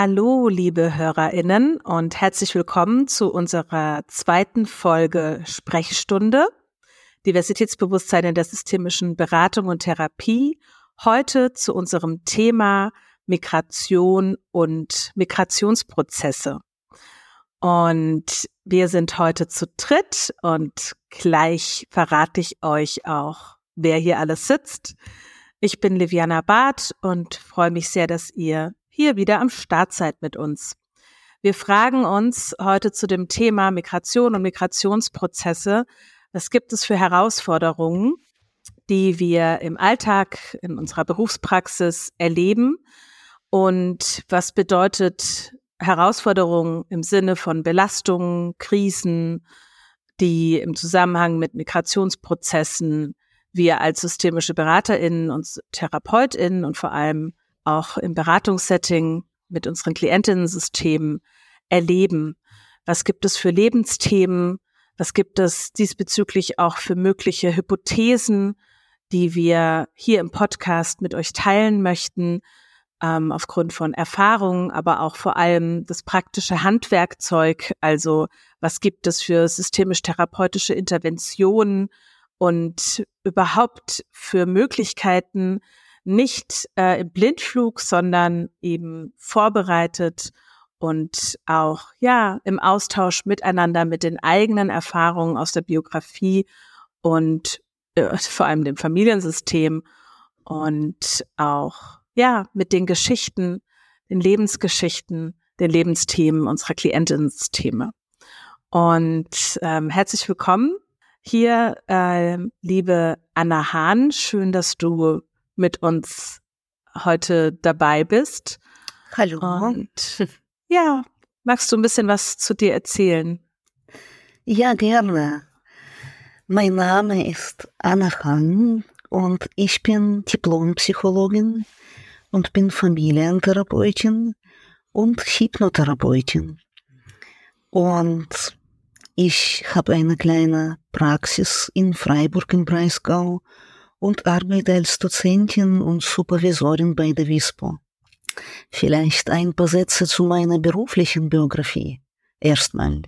Hallo, liebe Hörerinnen und herzlich willkommen zu unserer zweiten Folge Sprechstunde Diversitätsbewusstsein in der systemischen Beratung und Therapie. Heute zu unserem Thema Migration und Migrationsprozesse. Und wir sind heute zu dritt und gleich verrate ich euch auch, wer hier alles sitzt. Ich bin Liviana Barth und freue mich sehr, dass ihr hier wieder am Start seid mit uns. Wir fragen uns heute zu dem Thema Migration und Migrationsprozesse, was gibt es für Herausforderungen, die wir im Alltag, in unserer Berufspraxis erleben und was bedeutet Herausforderungen im Sinne von Belastungen, Krisen, die im Zusammenhang mit Migrationsprozessen wir als systemische Beraterinnen und Therapeutinnen und vor allem auch im Beratungssetting mit unseren Klientinnen-Systemen erleben. Was gibt es für Lebensthemen? Was gibt es diesbezüglich auch für mögliche Hypothesen, die wir hier im Podcast mit euch teilen möchten? ähm, aufgrund von Erfahrungen, aber auch vor allem das praktische Handwerkzeug. Also was gibt es für systemisch-therapeutische Interventionen und überhaupt für Möglichkeiten, nicht äh, im Blindflug, sondern eben vorbereitet und auch ja im Austausch miteinander mit den eigenen Erfahrungen aus der Biografie und äh, vor allem dem Familiensystem und auch ja, mit den Geschichten, den Lebensgeschichten, den Lebensthemen unserer Klientensysteme. Und ähm, herzlich willkommen hier, äh, liebe Anna Hahn. Schön, dass du mit uns heute dabei bist. Hallo. Und ja, magst du ein bisschen was zu dir erzählen? Ja, gerne. Mein Name ist Anna Hahn und ich bin Diplompsychologin und bin Familientherapeutin und Hypnotherapeutin. Und ich habe eine kleine Praxis in Freiburg im Breisgau und arbeite als Dozentin und Supervisorin bei der WISPO. Vielleicht ein paar Sätze zu meiner beruflichen Biografie. Erstmal.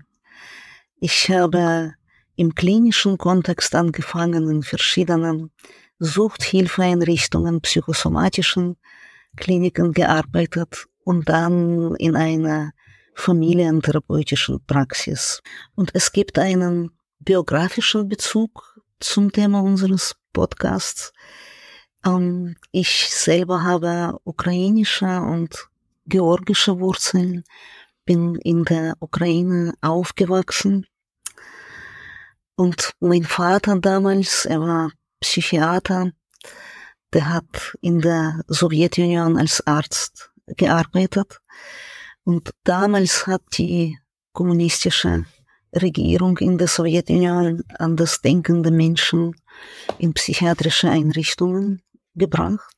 Ich habe im klinischen Kontext angefangen in verschiedenen Suchthilfeeinrichtungen, psychosomatischen Kliniken gearbeitet und dann in einer familientherapeutischen Praxis. Und es gibt einen biografischen Bezug zum Thema unseres Podcasts. Ähm, ich selber habe ukrainische und georgische Wurzeln, bin in der Ukraine aufgewachsen. Und mein Vater damals, er war Psychiater, der hat in der Sowjetunion als Arzt gearbeitet. Und damals hat die kommunistische Regierung in der Sowjetunion an das denkende Menschen in psychiatrische Einrichtungen gebracht.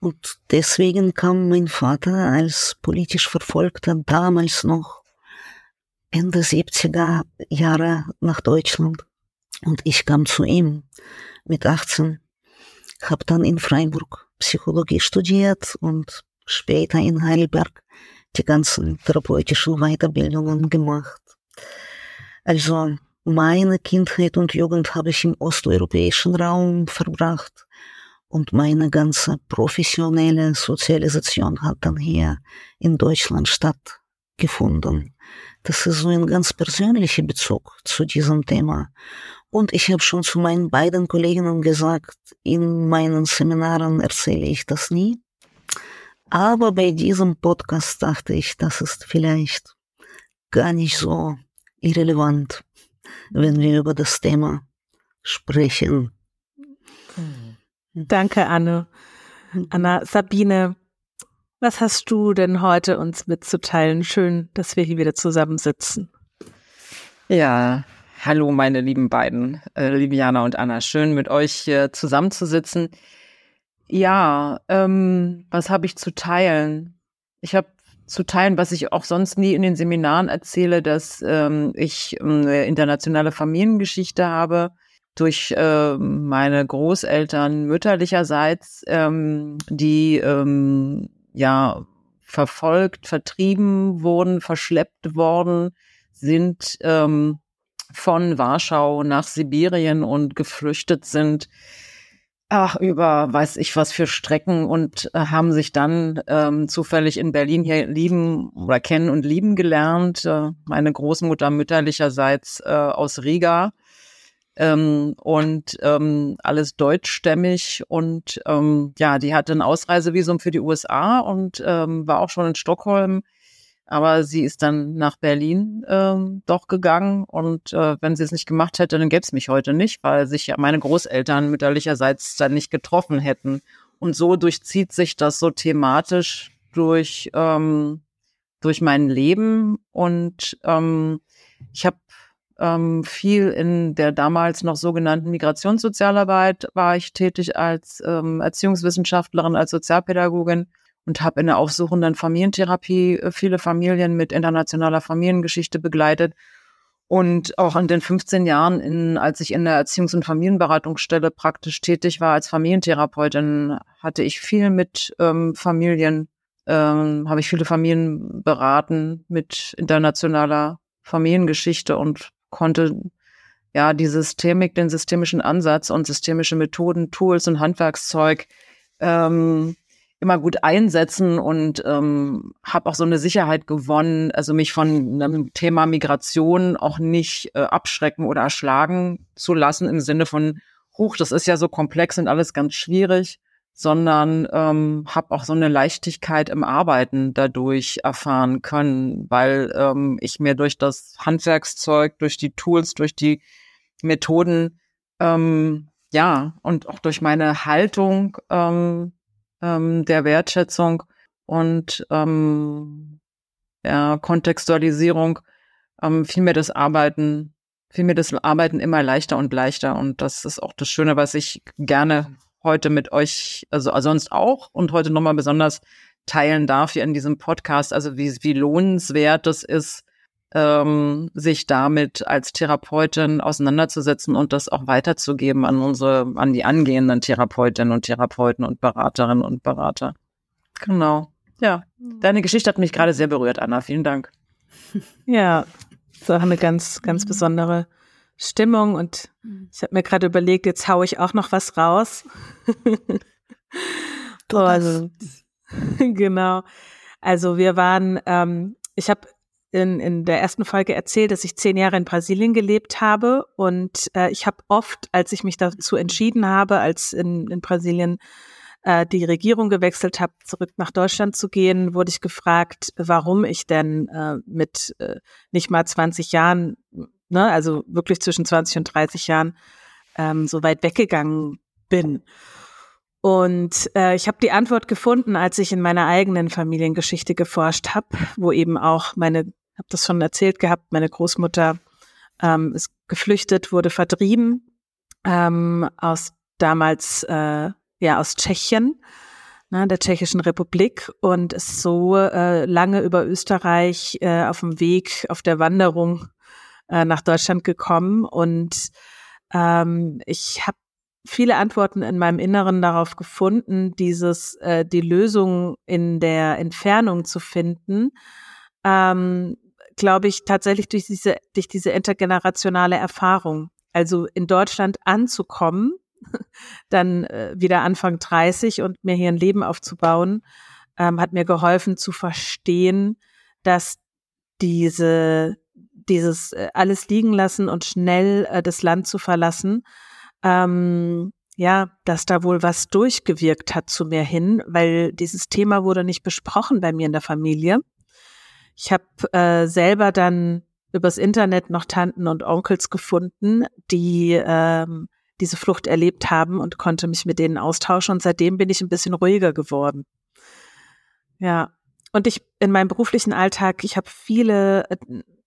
Und deswegen kam mein Vater als politisch Verfolgter damals noch Ende 70er Jahre nach Deutschland. Und ich kam zu ihm mit 18 habe dann in Freiburg Psychologie studiert und später in Heidelberg die ganzen therapeutischen Weiterbildungen gemacht. Also meine Kindheit und Jugend habe ich im osteuropäischen Raum verbracht und meine ganze professionelle Sozialisation hat dann hier in Deutschland stattgefunden. Das ist so ein ganz persönlicher Bezug zu diesem Thema. Und ich habe schon zu meinen beiden Kolleginnen gesagt, in meinen Seminaren erzähle ich das nie. Aber bei diesem Podcast dachte ich, das ist vielleicht gar nicht so irrelevant, wenn wir über das Thema sprechen. Danke, Anne. Anna, Sabine, was hast du denn heute uns mitzuteilen? Schön, dass wir hier wieder zusammensitzen. Ja, Hallo, meine lieben beiden, äh, Liviana und Anna. Schön, mit euch hier zusammenzusitzen. Ja, ähm, was habe ich zu teilen? Ich habe zu teilen, was ich auch sonst nie in den Seminaren erzähle, dass ähm, ich ähm, eine internationale Familiengeschichte habe durch äh, meine Großeltern mütterlicherseits, ähm, die ähm, ja verfolgt, vertrieben wurden, verschleppt worden, sind ähm, von Warschau nach Sibirien und geflüchtet sind ach, über weiß ich was für Strecken und äh, haben sich dann ähm, zufällig in Berlin hier lieben oder kennen und lieben gelernt. Äh, meine Großmutter mütterlicherseits äh, aus Riga ähm, und ähm, alles deutschstämmig und ähm, ja, die hatte ein Ausreisevisum für die USA und ähm, war auch schon in Stockholm aber sie ist dann nach Berlin ähm, doch gegangen und äh, wenn sie es nicht gemacht hätte, dann gäbe es mich heute nicht, weil sich ja meine Großeltern mütterlicherseits dann nicht getroffen hätten. Und so durchzieht sich das so thematisch durch, ähm, durch mein Leben. Und ähm, ich habe ähm, viel in der damals noch sogenannten Migrationssozialarbeit war ich tätig als ähm, Erziehungswissenschaftlerin, als Sozialpädagogin und habe in der aufsuchenden Familientherapie äh, viele Familien mit internationaler Familiengeschichte begleitet. Und auch in den 15 Jahren, in, als ich in der Erziehungs- und Familienberatungsstelle praktisch tätig war als Familientherapeutin, hatte ich viel mit ähm, Familien, ähm, habe ich viele Familien beraten mit internationaler Familiengeschichte und konnte ja die Systemik, den systemischen Ansatz und systemische Methoden, Tools und Handwerkszeug ähm, immer gut einsetzen und ähm, habe auch so eine Sicherheit gewonnen, also mich von einem Thema Migration auch nicht äh, abschrecken oder erschlagen zu lassen im Sinne von, huch, das ist ja so komplex und alles ganz schwierig, sondern ähm, habe auch so eine Leichtigkeit im Arbeiten dadurch erfahren können, weil ähm, ich mir durch das Handwerkszeug, durch die Tools, durch die Methoden, ähm, ja, und auch durch meine Haltung ähm, ähm, der Wertschätzung und ähm, ja, Kontextualisierung ähm, fiel das Arbeiten, fiel mir das Arbeiten immer leichter und leichter. Und das ist auch das Schöne, was ich gerne heute mit euch, also, also sonst auch und heute nochmal besonders teilen darf hier in diesem Podcast. Also wie, wie lohnenswert das ist, ähm, sich damit als Therapeutin auseinanderzusetzen und das auch weiterzugeben an unsere, an die angehenden Therapeutinnen und Therapeuten und Beraterinnen und Berater. Genau. Ja, deine Geschichte hat mich gerade sehr berührt, Anna. Vielen Dank. Ja, so eine ganz, ganz besondere Stimmung und ich habe mir gerade überlegt, jetzt haue ich auch noch was raus. oh, also, genau. Also wir waren, ähm, ich habe in, in der ersten Folge erzählt, dass ich zehn Jahre in Brasilien gelebt habe und äh, ich habe oft, als ich mich dazu entschieden habe, als in, in Brasilien äh, die Regierung gewechselt habe, zurück nach Deutschland zu gehen, wurde ich gefragt, warum ich denn äh, mit äh, nicht mal 20 Jahren, ne, also wirklich zwischen 20 und 30 Jahren, ähm, so weit weggegangen bin. Und äh, ich habe die Antwort gefunden, als ich in meiner eigenen Familiengeschichte geforscht habe, wo eben auch meine habe das schon erzählt gehabt, meine Großmutter ähm, ist geflüchtet, wurde vertrieben ähm, aus damals äh, ja aus Tschechien, ne, der Tschechischen Republik und ist so äh, lange über Österreich äh, auf dem Weg, auf der Wanderung äh, nach Deutschland gekommen und ähm, ich habe viele Antworten in meinem Inneren darauf gefunden, dieses äh, die Lösung in der Entfernung zu finden. Ähm, glaube ich, tatsächlich durch diese, durch diese intergenerationale Erfahrung. Also in Deutschland anzukommen, dann äh, wieder Anfang 30 und mir hier ein Leben aufzubauen, ähm, hat mir geholfen zu verstehen, dass diese, dieses äh, alles liegen lassen und schnell äh, das Land zu verlassen, ähm, ja, dass da wohl was durchgewirkt hat zu mir hin, weil dieses Thema wurde nicht besprochen bei mir in der Familie. Ich habe äh, selber dann übers Internet noch Tanten und Onkels gefunden, die ähm, diese Flucht erlebt haben und konnte mich mit denen austauschen. Und seitdem bin ich ein bisschen ruhiger geworden. Ja. Und ich in meinem beruflichen Alltag, ich habe viele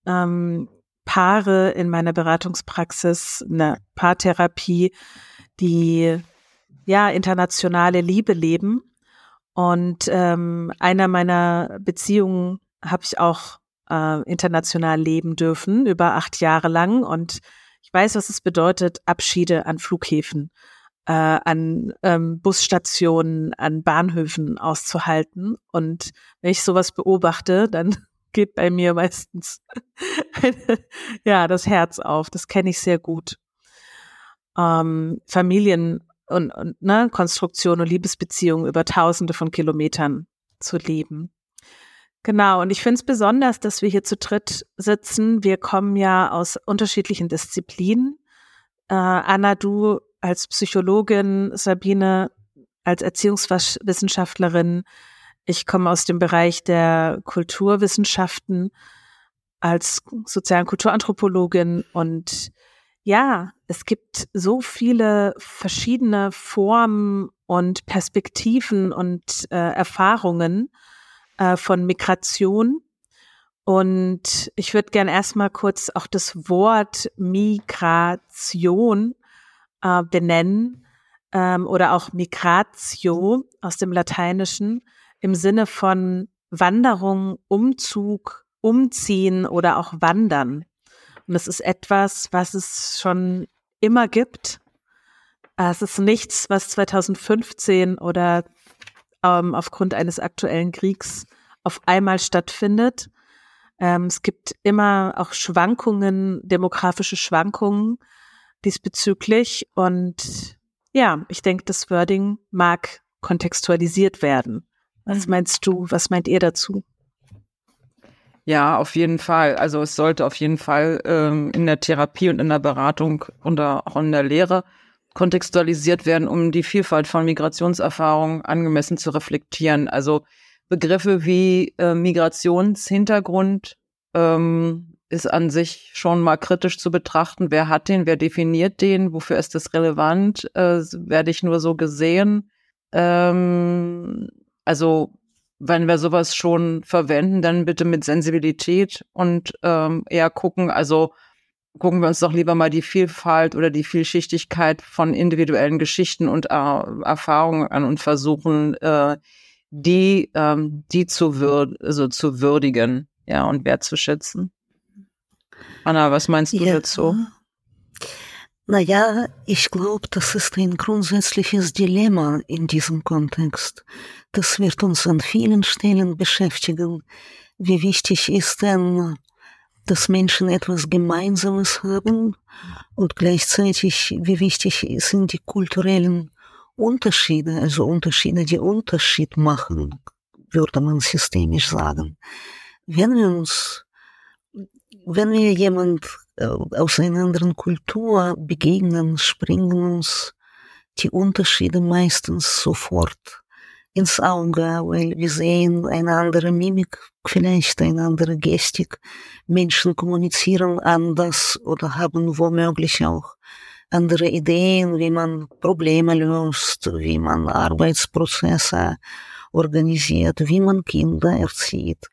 ähm, Paare in meiner Beratungspraxis, eine Paartherapie, die ja internationale Liebe leben. Und ähm, einer meiner Beziehungen habe ich auch äh, international leben dürfen, über acht Jahre lang. Und ich weiß, was es bedeutet, Abschiede an Flughäfen äh, an ähm, Busstationen, an Bahnhöfen auszuhalten. Und wenn ich sowas beobachte, dann geht bei mir meistens ja das Herz auf. Das kenne ich sehr gut. Ähm, Familien und, und ne, Konstruktion und Liebesbeziehungen über Tausende von Kilometern zu leben. Genau, und ich finde es besonders, dass wir hier zu dritt sitzen. Wir kommen ja aus unterschiedlichen Disziplinen. Äh, Anna, du als Psychologin, Sabine als Erziehungswissenschaftlerin. Ich komme aus dem Bereich der Kulturwissenschaften als sozialen Kulturanthropologin und ja, es gibt so viele verschiedene Formen und Perspektiven und äh, Erfahrungen äh, von Migration. Und ich würde gern erstmal kurz auch das Wort Migration äh, benennen ähm, oder auch Migratio aus dem Lateinischen im Sinne von Wanderung, Umzug, Umziehen oder auch Wandern. Und es ist etwas, was es schon immer gibt. Äh, es ist nichts, was 2015 oder ähm, aufgrund eines aktuellen Kriegs auf einmal stattfindet. Ähm, es gibt immer auch Schwankungen, demografische Schwankungen diesbezüglich. Und ja, ich denke, das Wording mag kontextualisiert werden. Was mhm. meinst du? Was meint ihr dazu? Ja, auf jeden Fall. Also es sollte auf jeden Fall ähm, in der Therapie und in der Beratung und auch in der Lehre kontextualisiert werden, um die Vielfalt von Migrationserfahrungen angemessen zu reflektieren. Also Begriffe wie äh, Migrationshintergrund ähm, ist an sich schon mal kritisch zu betrachten. Wer hat den? Wer definiert den? Wofür ist das relevant? Äh, werde ich nur so gesehen? Ähm, also wenn wir sowas schon verwenden, dann bitte mit Sensibilität und ähm, eher gucken, also gucken wir uns doch lieber mal die Vielfalt oder die Vielschichtigkeit von individuellen Geschichten und äh, Erfahrungen an und versuchen, äh, die, ähm, die zu, würd also zu würdigen, ja, und wertzuschätzen. Anna, was meinst du ja. dazu? Naja, ich glaube, das ist ein grundsätzliches Dilemma in diesem Kontext. Das wird uns an vielen Stellen beschäftigen. Wie wichtig ist denn dass Menschen etwas Gemeinsames haben und gleichzeitig, wie wichtig sind die kulturellen Unterschiede, also Unterschiede, die Unterschied machen, würde man systemisch sagen. Wenn wir uns, wenn wir jemand äh, aus einer anderen Kultur begegnen, springen uns die Unterschiede meistens sofort ins Auge, weil wir sehen eine andere Mimik, vielleicht eine andere Gestik. Menschen kommunizieren anders oder haben womöglich auch andere Ideen, wie man Probleme löst, wie man Arbeitsprozesse organisiert, wie man Kinder erzieht.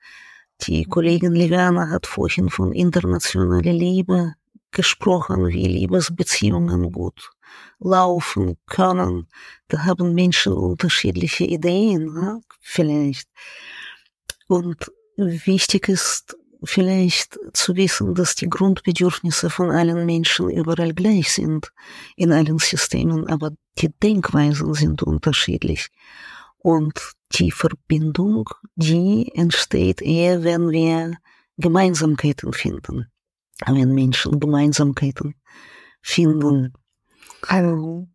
Die Kollegin Liviana hat vorhin von internationaler Liebe gesprochen, wie Liebesbeziehungen gut laufen können. Da haben Menschen unterschiedliche Ideen, ne? vielleicht. Und wichtig ist vielleicht zu wissen, dass die Grundbedürfnisse von allen Menschen überall gleich sind, in allen Systemen, aber die Denkweisen sind unterschiedlich. Und die Verbindung, die entsteht eher, wenn wir Gemeinsamkeiten finden. Wenn Menschen Gemeinsamkeiten finden. Also,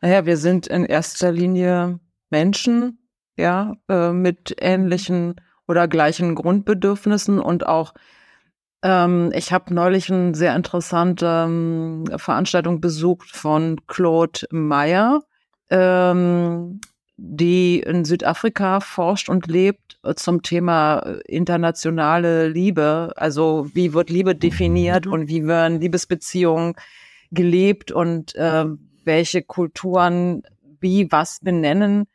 naja, wir sind in erster Linie Menschen, ja, äh, mit ähnlichen oder gleichen Grundbedürfnissen und auch ähm, ich habe neulich eine sehr interessante ähm, Veranstaltung besucht von Claude Meyer, ähm, die in Südafrika forscht und lebt äh, zum Thema äh, internationale Liebe. Also wie wird Liebe definiert mhm. und wie werden Liebesbeziehungen gelebt und äh, welche Kulturen wie was benennen.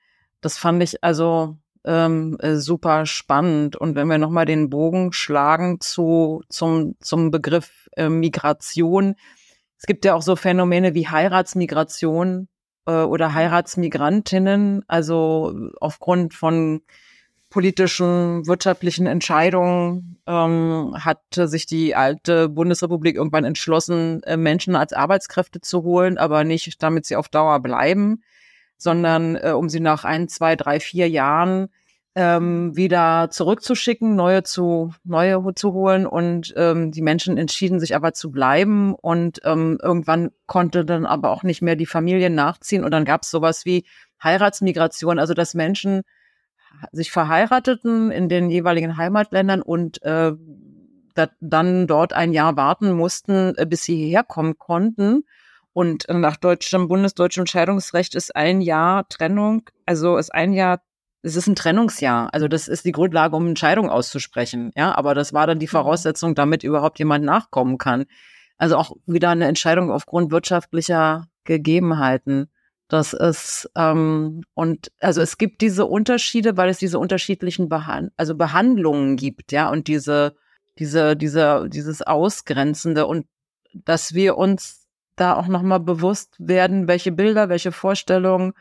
Das fand ich also ähm, äh, super spannend. Und wenn wir nochmal den Bogen schlagen zu, zum, zum Begriff äh, Migration, es gibt ja auch so Phänomene wie Heiratsmigration äh, oder Heiratsmigrantinnen, also aufgrund von politischen, wirtschaftlichen Entscheidungen ähm, hatte sich die alte Bundesrepublik irgendwann entschlossen, äh, Menschen als Arbeitskräfte zu holen, aber nicht, damit sie auf Dauer bleiben, sondern äh, um sie nach ein, zwei, drei, vier Jahren ähm, wieder zurückzuschicken, neue zu neue zu holen. Und ähm, die Menschen entschieden sich aber zu bleiben. Und ähm, irgendwann konnte dann aber auch nicht mehr die Familie nachziehen. Und dann gab es sowas wie Heiratsmigration, also dass Menschen sich verheirateten in den jeweiligen Heimatländern und äh, dann dort ein Jahr warten mussten, äh, bis sie hierher kommen konnten. Und nach deutschem, bundesdeutschem Scheidungsrecht ist ein Jahr Trennung, also ist ein Jahr es ist ein Trennungsjahr. Also das ist die Grundlage, um Entscheidung auszusprechen. Ja, aber das war dann die mhm. Voraussetzung, damit überhaupt jemand nachkommen kann. Also auch wieder eine Entscheidung aufgrund wirtschaftlicher Gegebenheiten. Das ist ähm, und also es gibt diese Unterschiede, weil es diese unterschiedlichen Behand also Behandlungen gibt, ja, und diese diese diese dieses Ausgrenzende und dass wir uns da auch noch mal bewusst werden, welche Bilder, welche Vorstellungen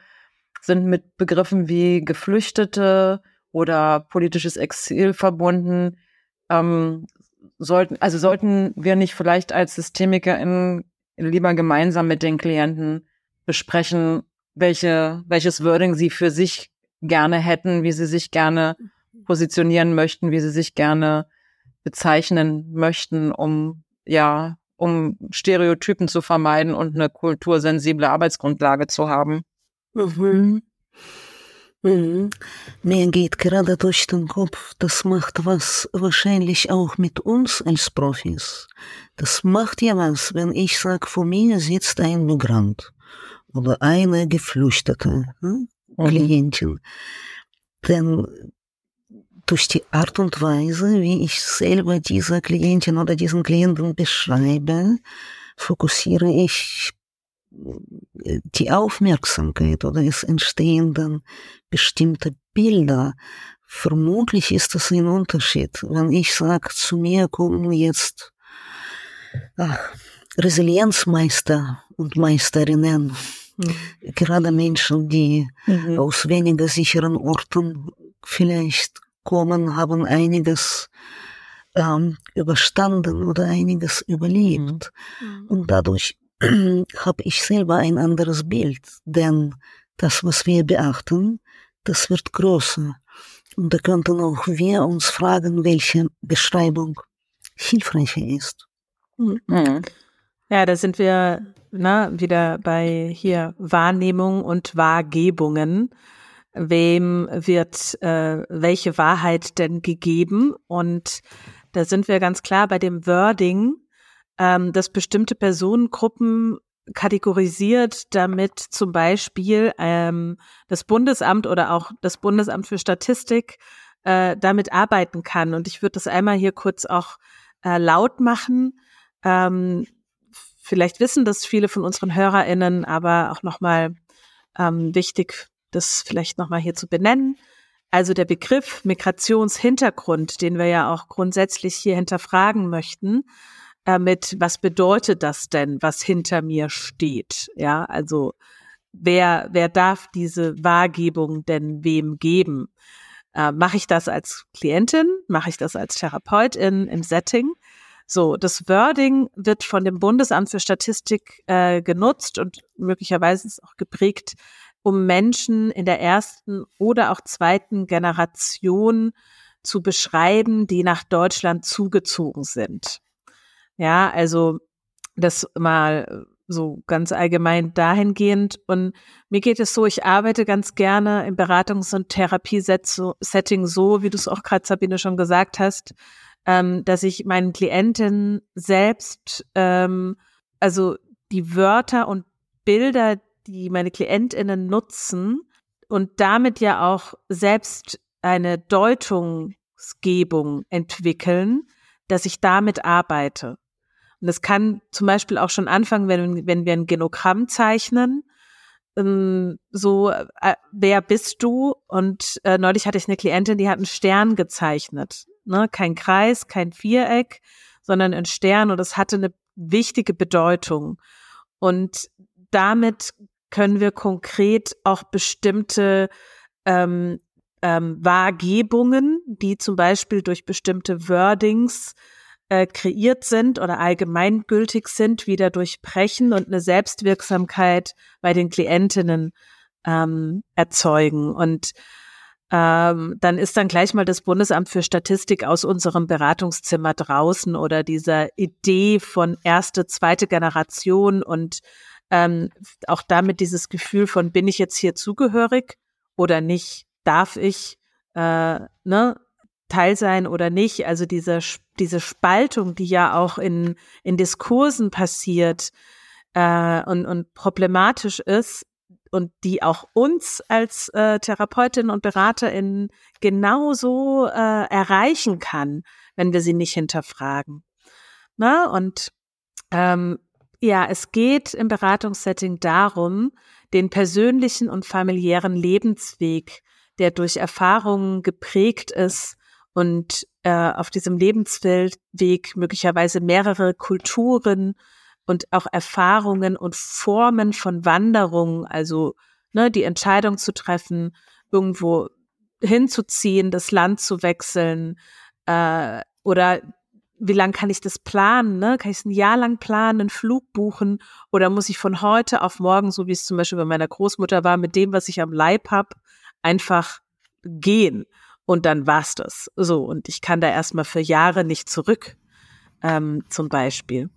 sind mit Begriffen wie Geflüchtete oder politisches Exil verbunden. Ähm, sollten, also sollten wir nicht vielleicht als SystemikerInnen lieber gemeinsam mit den Klienten besprechen, welche, welches Wording sie für sich gerne hätten, wie sie sich gerne positionieren möchten, wie sie sich gerne bezeichnen möchten, um ja, um Stereotypen zu vermeiden und eine kultursensible Arbeitsgrundlage zu haben. Mhm. Mhm. Mir geht gerade durch den Kopf, das macht was wahrscheinlich auch mit uns als Profis. Das macht ja was, wenn ich sage, vor mir sitzt ein Migrant oder eine Geflüchtete hm? mhm. Klientin. Denn durch die Art und Weise, wie ich selber diese Klientin oder diesen Klienten beschreibe, fokussiere ich die Aufmerksamkeit oder es entstehen dann bestimmte Bilder. Vermutlich ist das ein Unterschied, wenn ich sage, zu mir kommen jetzt ach, Resilienzmeister und Meisterinnen, mhm. gerade Menschen, die mhm. aus weniger sicheren Orten vielleicht kommen, haben einiges ähm, überstanden oder einiges überlebt. Mhm. Und dadurch habe ich selber ein anderes Bild, denn das, was wir beachten, das wird größer. Und da könnten auch wir uns fragen, welche Beschreibung hilfreicher ist. Mhm. Ja, da sind wir na, wieder bei hier Wahrnehmung und Wahrgebungen. Wem wird äh, welche Wahrheit denn gegeben? Und da sind wir ganz klar bei dem Wording, ähm, dass bestimmte Personengruppen kategorisiert, damit zum Beispiel ähm, das Bundesamt oder auch das Bundesamt für Statistik äh, damit arbeiten kann. Und ich würde das einmal hier kurz auch äh, laut machen. Ähm, vielleicht wissen das viele von unseren HörerInnen, aber auch nochmal ähm, wichtig, das vielleicht nochmal hier zu benennen. Also der Begriff Migrationshintergrund, den wir ja auch grundsätzlich hier hinterfragen möchten, äh, mit, was bedeutet das denn, was hinter mir steht? Ja, also wer, wer darf diese Wahrgebung denn wem geben? Äh, Mache ich das als Klientin? Mache ich das als Therapeutin im Setting? So, das Wording wird von dem Bundesamt für Statistik äh, genutzt und möglicherweise ist auch geprägt, um Menschen in der ersten oder auch zweiten Generation zu beschreiben, die nach Deutschland zugezogen sind. Ja, also das mal so ganz allgemein dahingehend. Und mir geht es so, ich arbeite ganz gerne im Beratungs- und Therapiesetting so, wie du es auch gerade, Sabine, schon gesagt hast, ähm, dass ich meinen Klienten selbst, ähm, also die Wörter und Bilder, die meine KlientInnen nutzen und damit ja auch selbst eine Deutungsgebung entwickeln, dass ich damit arbeite. Und das kann zum Beispiel auch schon anfangen, wenn, wenn wir ein Genogramm zeichnen. Ähm, so, äh, wer bist du? Und äh, neulich hatte ich eine Klientin, die hat einen Stern gezeichnet. Ne? Kein Kreis, kein Viereck, sondern ein Stern und das hatte eine wichtige Bedeutung. Und damit können wir konkret auch bestimmte ähm, ähm, Wahrgebungen, die zum Beispiel durch bestimmte Wordings äh, kreiert sind oder allgemeingültig sind, wieder durchbrechen und eine Selbstwirksamkeit bei den Klientinnen ähm, erzeugen. Und ähm, dann ist dann gleich mal das Bundesamt für Statistik aus unserem Beratungszimmer draußen oder dieser Idee von erste, zweite Generation und ähm, auch damit dieses Gefühl von, bin ich jetzt hier zugehörig oder nicht? Darf ich äh, ne, Teil sein oder nicht? Also diese, diese Spaltung, die ja auch in, in Diskursen passiert äh, und, und problematisch ist, und die auch uns als äh, Therapeutin und Beraterin genauso äh, erreichen kann, wenn wir sie nicht hinterfragen. Na, und ähm, ja, es geht im Beratungssetting darum, den persönlichen und familiären Lebensweg, der durch Erfahrungen geprägt ist und äh, auf diesem Lebensweg möglicherweise mehrere Kulturen und auch Erfahrungen und Formen von Wanderungen, also ne, die Entscheidung zu treffen, irgendwo hinzuziehen, das Land zu wechseln äh, oder wie lang kann ich das planen? Ne? Kann ich es ein Jahr lang planen, einen Flug buchen oder muss ich von heute auf morgen, so wie es zum Beispiel bei meiner Großmutter war, mit dem, was ich am Leib habe, einfach gehen und dann war's das. So und ich kann da erstmal für Jahre nicht zurück, ähm, zum Beispiel.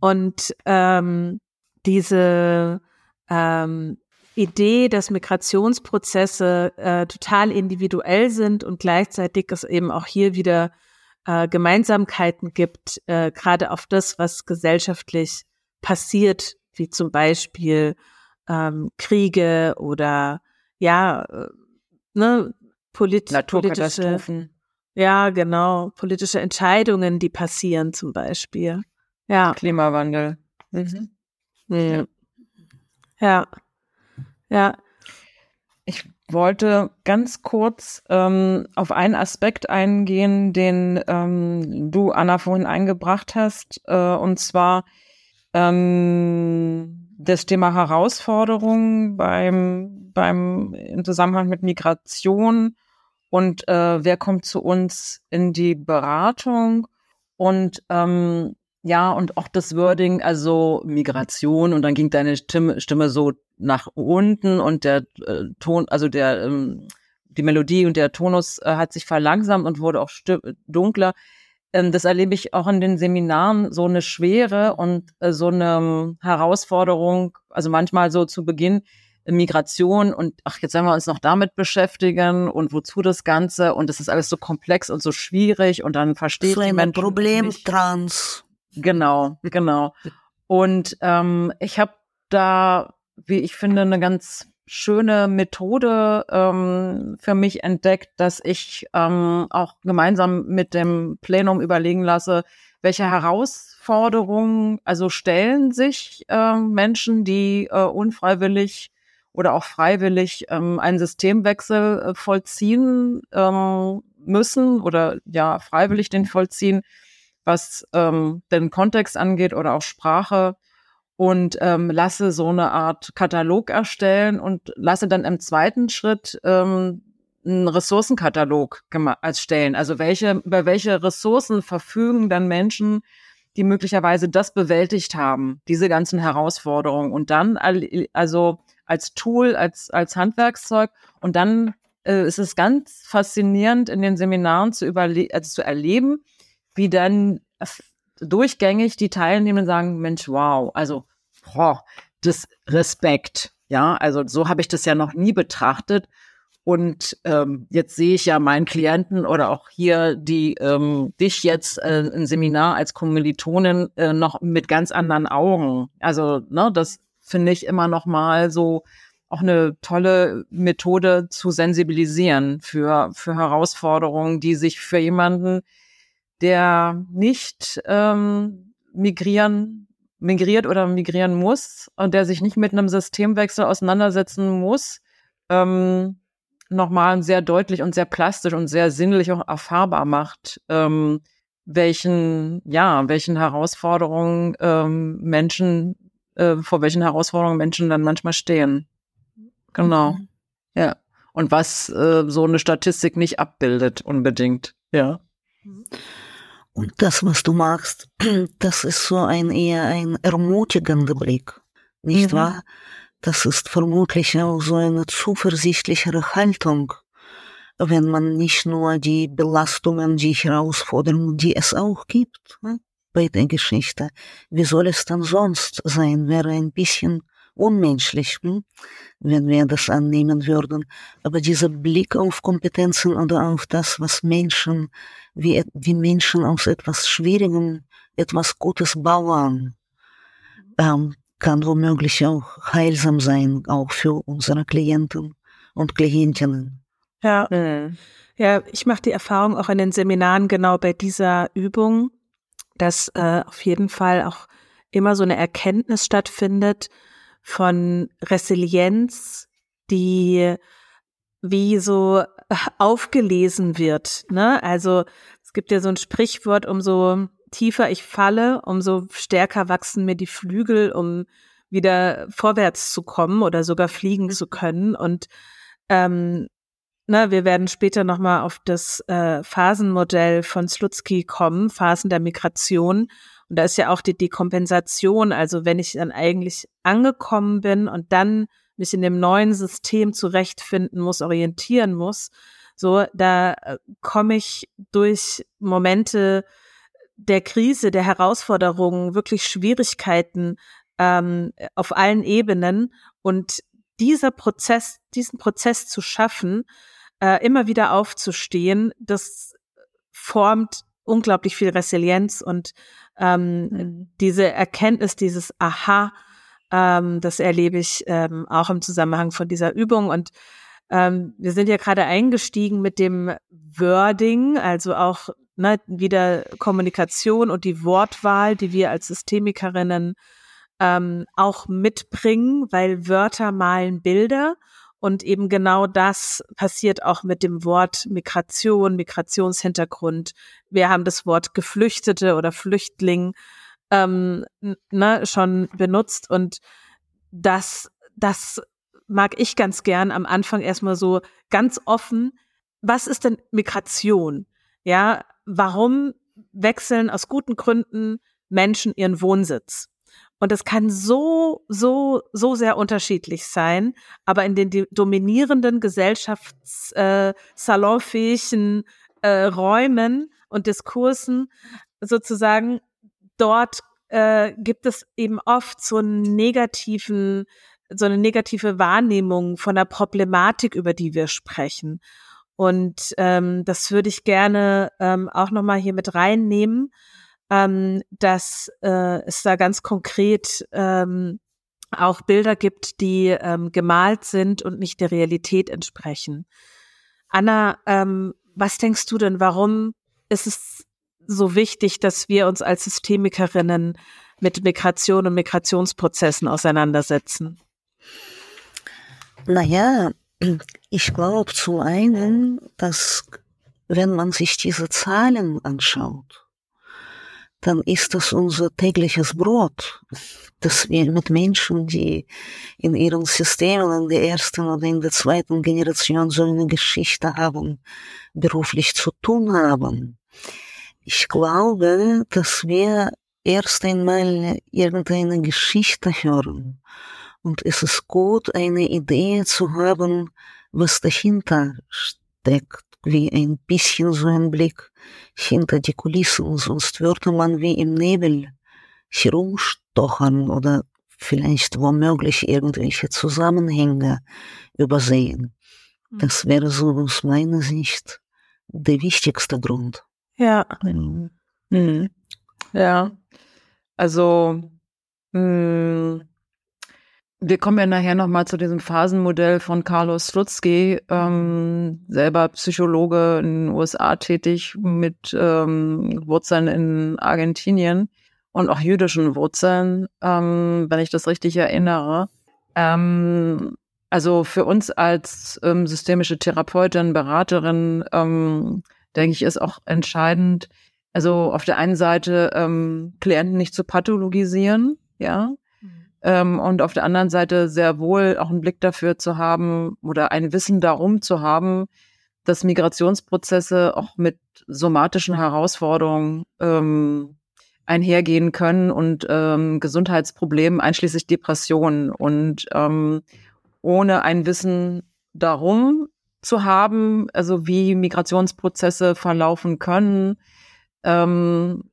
Und ähm, diese ähm, Idee, dass Migrationsprozesse äh, total individuell sind und gleichzeitig es eben auch hier wieder äh, Gemeinsamkeiten gibt, äh, gerade auf das, was gesellschaftlich passiert, wie zum Beispiel ähm, Kriege oder ja, äh, ne, polit Naturkatastrophen. Ja, genau, politische Entscheidungen, die passieren zum Beispiel. Ja. Klimawandel. Mhm. Ja. ja. Ja. Ich wollte ganz kurz ähm, auf einen Aspekt eingehen, den ähm, du, Anna, vorhin eingebracht hast, äh, und zwar ähm, das Thema Herausforderungen beim, beim, im Zusammenhang mit Migration und äh, wer kommt zu uns in die Beratung und ähm, ja, und auch das Wording, also Migration, und dann ging deine Stimme, Stimme so nach unten und der äh, Ton, also der, ähm, die Melodie und der Tonus äh, hat sich verlangsamt und wurde auch dunkler. Ähm, das erlebe ich auch in den Seminaren, so eine Schwere und äh, so eine ähm, Herausforderung, also manchmal so zu Beginn, äh, Migration und ach, jetzt werden wir uns noch damit beschäftigen und wozu das Ganze und es ist alles so komplex und so schwierig und dann versteht ein Problem nicht. trans. Genau, genau. Und ähm, ich habe da, wie ich finde, eine ganz schöne Methode ähm, für mich entdeckt, dass ich ähm, auch gemeinsam mit dem Plenum überlegen lasse, welche Herausforderungen also stellen sich äh, Menschen, die äh, unfreiwillig oder auch freiwillig ähm, einen Systemwechsel äh, vollziehen ähm, müssen oder ja freiwillig den vollziehen was ähm, den Kontext angeht oder auch Sprache und ähm, lasse so eine Art Katalog erstellen und lasse dann im zweiten Schritt ähm, einen Ressourcenkatalog erstellen. Also welche, über welche Ressourcen verfügen dann Menschen, die möglicherweise das bewältigt haben, diese ganzen Herausforderungen und dann also als Tool, als, als Handwerkszeug und dann äh, ist es ganz faszinierend in den Seminaren zu überle also zu erleben, wie dann durchgängig die Teilnehmenden sagen, Mensch, wow, also boah, das Respekt. Ja, also so habe ich das ja noch nie betrachtet. Und ähm, jetzt sehe ich ja meinen Klienten oder auch hier die ähm, dich jetzt äh, im Seminar als Kommilitonin äh, noch mit ganz anderen Augen. Also ne, das finde ich immer noch mal so auch eine tolle Methode zu sensibilisieren für für Herausforderungen, die sich für jemanden der nicht ähm, migrieren, migriert oder migrieren muss und der sich nicht mit einem Systemwechsel auseinandersetzen muss, ähm, nochmal sehr deutlich und sehr plastisch und sehr sinnlich auch erfahrbar macht, ähm, welchen, ja, welchen Herausforderungen ähm, Menschen, äh, vor welchen Herausforderungen Menschen dann manchmal stehen. Genau. Mhm. Ja. und was äh, so eine Statistik nicht abbildet unbedingt. Ja. Und das, was du machst, das ist so ein eher ein ermutigender Blick, nicht mhm. wahr? Das ist vermutlich auch so eine zuversichtlichere Haltung, wenn man nicht nur die Belastungen, die Herausforderungen, die es auch gibt, ne, bei der Geschichte. Wie soll es dann sonst sein? Wäre ein bisschen unmenschlich, hm? wenn wir das annehmen würden. Aber dieser Blick auf Kompetenzen oder auf das, was Menschen, wie, wie Menschen aus etwas Schwierigem etwas Gutes bauen, ähm, kann womöglich auch heilsam sein, auch für unsere Klienten und Klientinnen. Ja, mhm. ja ich mache die Erfahrung auch in den Seminaren genau bei dieser Übung, dass äh, auf jeden Fall auch immer so eine Erkenntnis stattfindet, von Resilienz, die wie so aufgelesen wird. Ne? Also es gibt ja so ein Sprichwort, umso tiefer ich falle, umso stärker wachsen mir die Flügel, um wieder vorwärts zu kommen oder sogar fliegen zu können. Und ähm, ne, wir werden später nochmal auf das äh, Phasenmodell von Slutsky kommen, Phasen der Migration. Und da ist ja auch die Dekompensation, also wenn ich dann eigentlich angekommen bin und dann mich in dem neuen System zurechtfinden muss, orientieren muss, so, da äh, komme ich durch Momente der Krise, der Herausforderungen, wirklich Schwierigkeiten ähm, auf allen Ebenen. Und dieser Prozess, diesen Prozess zu schaffen, äh, immer wieder aufzustehen, das formt unglaublich viel Resilienz und ähm, mhm. diese Erkenntnis, dieses Aha, ähm, das erlebe ich ähm, auch im Zusammenhang von dieser Übung. Und ähm, wir sind ja gerade eingestiegen mit dem Wording, also auch ne, wieder Kommunikation und die Wortwahl, die wir als Systemikerinnen ähm, auch mitbringen, weil Wörter malen Bilder und eben genau das passiert auch mit dem Wort Migration, Migrationshintergrund. Wir haben das Wort Geflüchtete oder Flüchtling ähm, ne, schon benutzt und das, das mag ich ganz gern am Anfang erstmal so ganz offen. Was ist denn Migration? Ja, warum wechseln aus guten Gründen Menschen ihren Wohnsitz? Und das kann so, so, so sehr unterschiedlich sein, aber in den dominierenden gesellschaftssalonfähigen äh, äh, Räumen und Diskursen sozusagen, dort äh, gibt es eben oft so einen negativen, so eine negative Wahrnehmung von der Problematik, über die wir sprechen. Und ähm, das würde ich gerne ähm, auch nochmal hier mit reinnehmen ähm, dass äh, es da ganz konkret ähm, auch Bilder gibt, die ähm, gemalt sind und nicht der Realität entsprechen. Anna, ähm, was denkst du denn, warum ist es so wichtig, dass wir uns als Systemikerinnen mit Migration und Migrationsprozessen auseinandersetzen? Naja, ich glaube zu einem, dass wenn man sich diese Zahlen anschaut, dann ist das unser tägliches Brot, dass wir mit Menschen, die in ihren Systemen in der ersten oder in der zweiten Generation so eine Geschichte haben, beruflich zu tun haben. Ich glaube, dass wir erst einmal irgendeine Geschichte hören. Und es ist gut, eine Idee zu haben, was dahinter steckt wie ein bisschen so ein Blick hinter die Kulissen, sonst würde man wie im Nebel herumstochern oder vielleicht womöglich irgendwelche Zusammenhänge übersehen. Hm. Das wäre so aus meiner Sicht der wichtigste Grund. Ja. Mhm. Ja. Also, mh, hm, wir kommen ja nachher nochmal zu diesem Phasenmodell von Carlos Slutsky, ähm, selber Psychologe in den USA tätig mit ähm, Wurzeln in Argentinien und auch jüdischen Wurzeln, ähm, wenn ich das richtig erinnere. Ähm, also für uns als ähm, systemische Therapeutin, Beraterin, ähm, denke ich, ist auch entscheidend, also auf der einen Seite ähm, Klienten nicht zu pathologisieren, ja, ähm, und auf der anderen Seite sehr wohl auch einen Blick dafür zu haben oder ein Wissen darum zu haben, dass Migrationsprozesse auch mit somatischen Herausforderungen ähm, einhergehen können und ähm, Gesundheitsproblemen, einschließlich Depressionen. Und ähm, ohne ein Wissen darum zu haben, also wie Migrationsprozesse verlaufen können, ähm,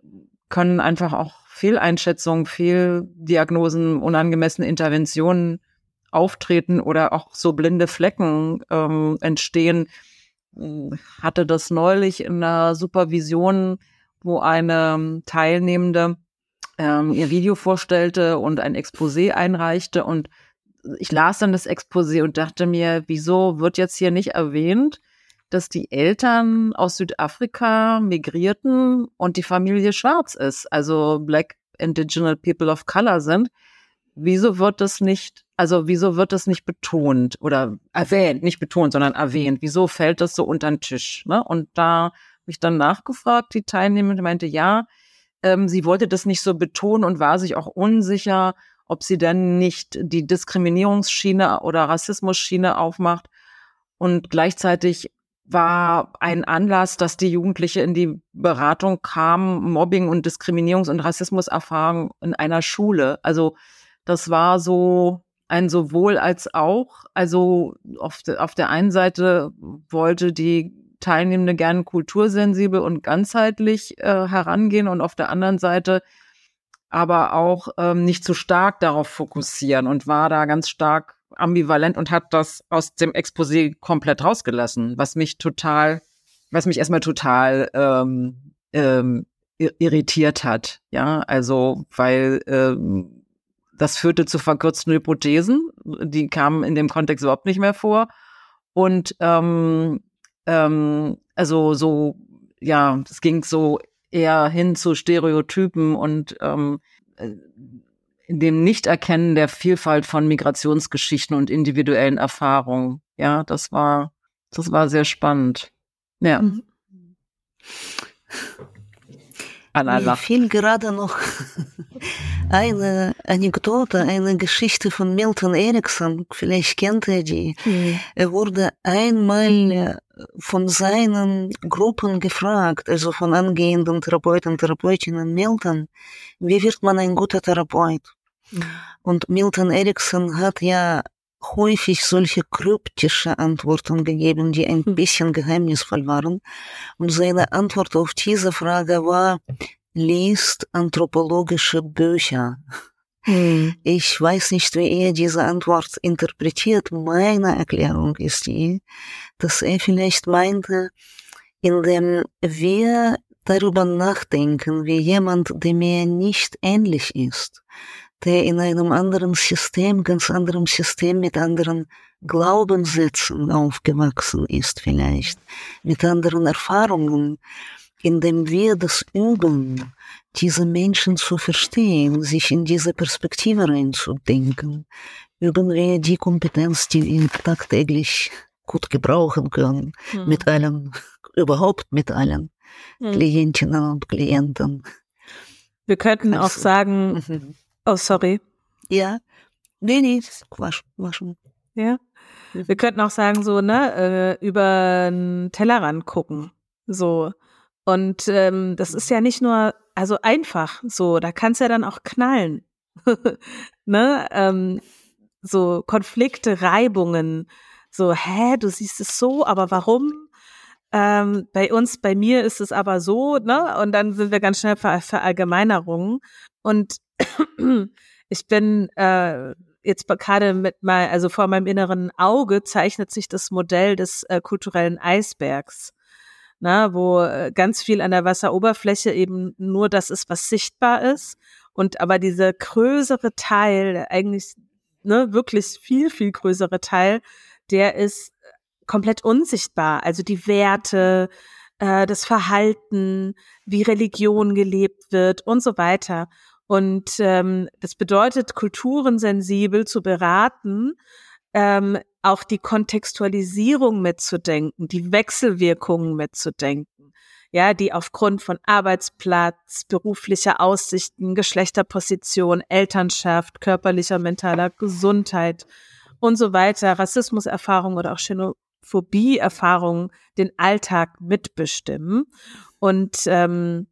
können einfach auch Fehleinschätzungen, Fehldiagnosen, unangemessene Interventionen auftreten oder auch so blinde Flecken ähm, entstehen. Hatte das neulich in einer Supervision, wo eine Teilnehmende ähm, ihr Video vorstellte und ein Exposé einreichte und ich las dann das Exposé und dachte mir, wieso wird jetzt hier nicht erwähnt, dass die Eltern aus Südafrika migrierten und die Familie schwarz ist, also Black Indigenous People of Color sind. Wieso wird das nicht, also wieso wird das nicht betont oder erwähnt, nicht betont, sondern erwähnt? Wieso fällt das so unter den Tisch? Ne? Und da habe ich dann nachgefragt, die Teilnehmerin meinte, ja, ähm, sie wollte das nicht so betonen und war sich auch unsicher, ob sie denn nicht die Diskriminierungsschiene oder Rassismusschiene aufmacht. Und gleichzeitig war ein Anlass, dass die Jugendliche in die Beratung kamen, Mobbing und Diskriminierungs- und Rassismuserfahrung in einer Schule. Also das war so ein sowohl als auch. Also auf, de, auf der einen Seite wollte die Teilnehmende gerne kultursensibel und ganzheitlich äh, herangehen und auf der anderen Seite aber auch ähm, nicht zu stark darauf fokussieren und war da ganz stark ambivalent und hat das aus dem Exposé komplett rausgelassen, was mich total, was mich erstmal total ähm, ähm, irritiert hat. Ja, also weil ähm, das führte zu verkürzten Hypothesen, die kamen in dem Kontext überhaupt nicht mehr vor. Und ähm, ähm, also so, ja, es ging so eher hin zu Stereotypen und ähm, äh, in dem Nichterkennen der Vielfalt von Migrationsgeschichten und individuellen Erfahrungen. Ja, das war, das war sehr spannend. Ja. Mhm. Anna Mir fiel gerade noch eine Anekdote, eine Geschichte von Milton Erickson. Vielleicht kennt ihr die. Mhm. Er wurde einmal äh, von seinen Gruppen gefragt, also von angehenden Therapeuten, Therapeutinnen, Milton, wie wird man ein guter Therapeut? Mhm. Und Milton Erickson hat ja häufig solche kryptische Antworten gegeben, die ein hm. bisschen geheimnisvoll waren. Und seine Antwort auf diese Frage war, liest anthropologische Bücher. Hm. Ich weiß nicht, wie er diese Antwort interpretiert. Meine Erklärung ist die, dass er vielleicht meinte, indem wir darüber nachdenken, wie jemand, der mir nicht ähnlich ist, der in einem anderen System, ganz anderem System mit anderen Glaubenssätzen aufgewachsen ist vielleicht, mit anderen Erfahrungen, indem wir das üben, diese Menschen zu verstehen, sich in diese Perspektive reinzudenken, üben wir die Kompetenz, die wir tagtäglich gut gebrauchen können, mhm. mit allen, überhaupt mit allen mhm. Klientinnen und Klienten. Wir könnten also, auch sagen, mhm. Oh, sorry. Ja. Nee, nee, war, war schon. Ja. Mhm. Wir könnten auch sagen, so, ne, äh, über einen Tellerrand gucken. So. Und ähm, das ist ja nicht nur, also einfach so, da kann es ja dann auch knallen. ne? Ähm, so Konflikte, Reibungen, so, hä, du siehst es so, aber warum? Ähm, bei uns, bei mir ist es aber so, ne? Und dann sind wir ganz schnell Ver Verallgemeinerungen. Und ich bin äh, jetzt gerade mit mal, also vor meinem inneren Auge zeichnet sich das Modell des äh, kulturellen Eisbergs, na, ne, wo äh, ganz viel an der Wasseroberfläche eben nur das ist, was sichtbar ist. Und aber dieser größere Teil, eigentlich ne, wirklich viel, viel größere Teil, der ist komplett unsichtbar. Also die Werte, äh, das Verhalten, wie Religion gelebt wird und so weiter. Und ähm, das bedeutet, Kulturen sensibel zu beraten, ähm, auch die Kontextualisierung mitzudenken, die Wechselwirkungen mitzudenken. ja, die aufgrund von Arbeitsplatz, beruflicher Aussichten, Geschlechterposition, Elternschaft, körperlicher, mentaler Gesundheit und so weiter, Rassismuserfahrungen oder auch Xenophobie-Erfahrungen den Alltag mitbestimmen. Und ähm,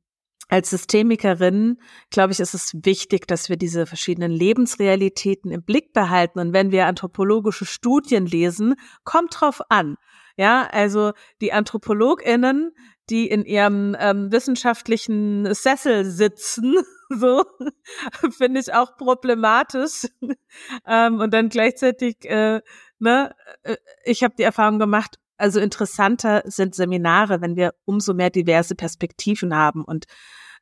als Systemikerin, glaube ich, ist es wichtig, dass wir diese verschiedenen Lebensrealitäten im Blick behalten. Und wenn wir anthropologische Studien lesen, kommt drauf an. Ja, also die AnthropologInnen, die in ihrem ähm, wissenschaftlichen Sessel sitzen, so finde ich auch problematisch. ähm, und dann gleichzeitig, äh, ne, äh, ich habe die Erfahrung gemacht, also interessanter sind Seminare, wenn wir umso mehr diverse Perspektiven haben und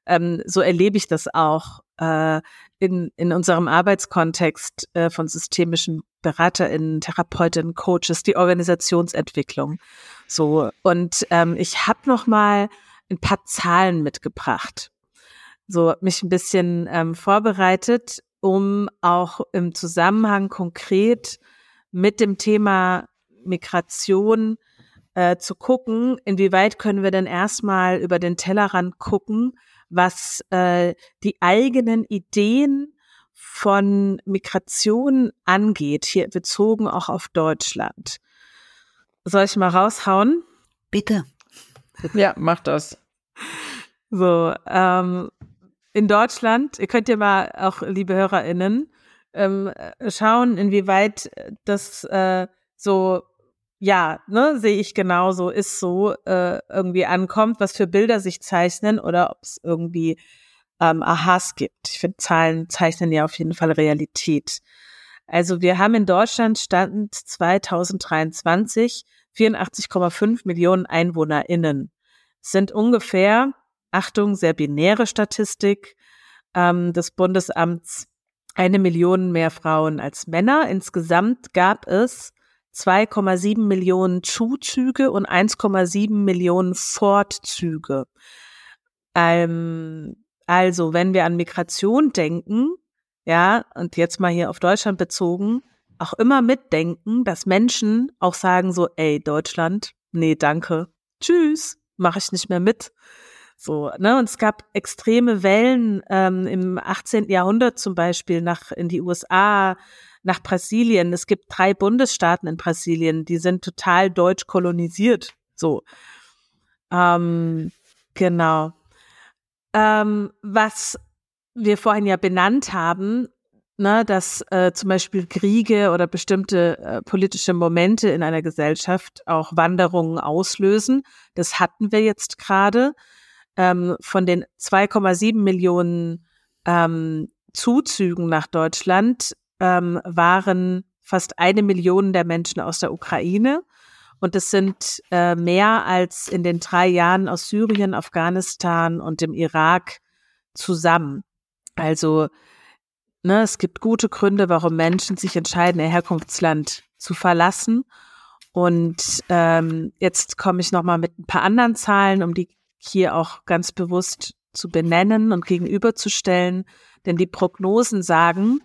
ähm, so erlebe ich das auch äh, in, in unserem Arbeitskontext äh, von systemischen BeraterInnen, Therapeutinnen, Coaches, die Organisationsentwicklung. So und ähm, ich habe noch mal ein paar Zahlen mitgebracht, so mich ein bisschen ähm, vorbereitet, um auch im Zusammenhang konkret mit dem Thema Migration äh, zu gucken, inwieweit können wir denn erstmal über den Tellerrand gucken was äh, die eigenen Ideen von Migration angeht, hier bezogen auch auf Deutschland. Soll ich mal raushauen? Bitte. Ja, mach das. So, ähm, in Deutschland, ihr könnt ja mal auch, liebe HörerInnen, ähm, schauen, inwieweit das äh, so ja, ne, sehe ich genauso, ist so, äh, irgendwie ankommt, was für Bilder sich zeichnen oder ob es irgendwie ähm, Aha's gibt. Ich finde, Zahlen zeichnen ja auf jeden Fall Realität. Also wir haben in Deutschland Stand 2023 84,5 Millionen EinwohnerInnen. Sind ungefähr, Achtung, sehr binäre Statistik ähm, des Bundesamts, eine Million mehr Frauen als Männer. Insgesamt gab es 2,7 Millionen Zuzüge und 1,7 Millionen Fortzüge. Ähm, also, wenn wir an Migration denken, ja, und jetzt mal hier auf Deutschland bezogen, auch immer mitdenken, dass Menschen auch sagen so, ey, Deutschland, nee, danke, tschüss, mache ich nicht mehr mit. So, ne, und es gab extreme Wellen ähm, im 18. Jahrhundert zum Beispiel nach in die USA, nach Brasilien. Es gibt drei Bundesstaaten in Brasilien, die sind total deutsch kolonisiert. So. Ähm, genau. Ähm, was wir vorhin ja benannt haben, ne, dass äh, zum Beispiel Kriege oder bestimmte äh, politische Momente in einer Gesellschaft auch Wanderungen auslösen. Das hatten wir jetzt gerade. Ähm, von den 2,7 Millionen ähm, Zuzügen nach Deutschland ähm, waren fast eine Million der Menschen aus der Ukraine. Und es sind äh, mehr als in den drei Jahren aus Syrien, Afghanistan und dem Irak zusammen. Also ne, es gibt gute Gründe, warum Menschen sich entscheiden, ihr Herkunftsland zu verlassen. Und ähm, jetzt komme ich noch mal mit ein paar anderen Zahlen, um die hier auch ganz bewusst zu benennen und gegenüberzustellen. Denn die Prognosen sagen,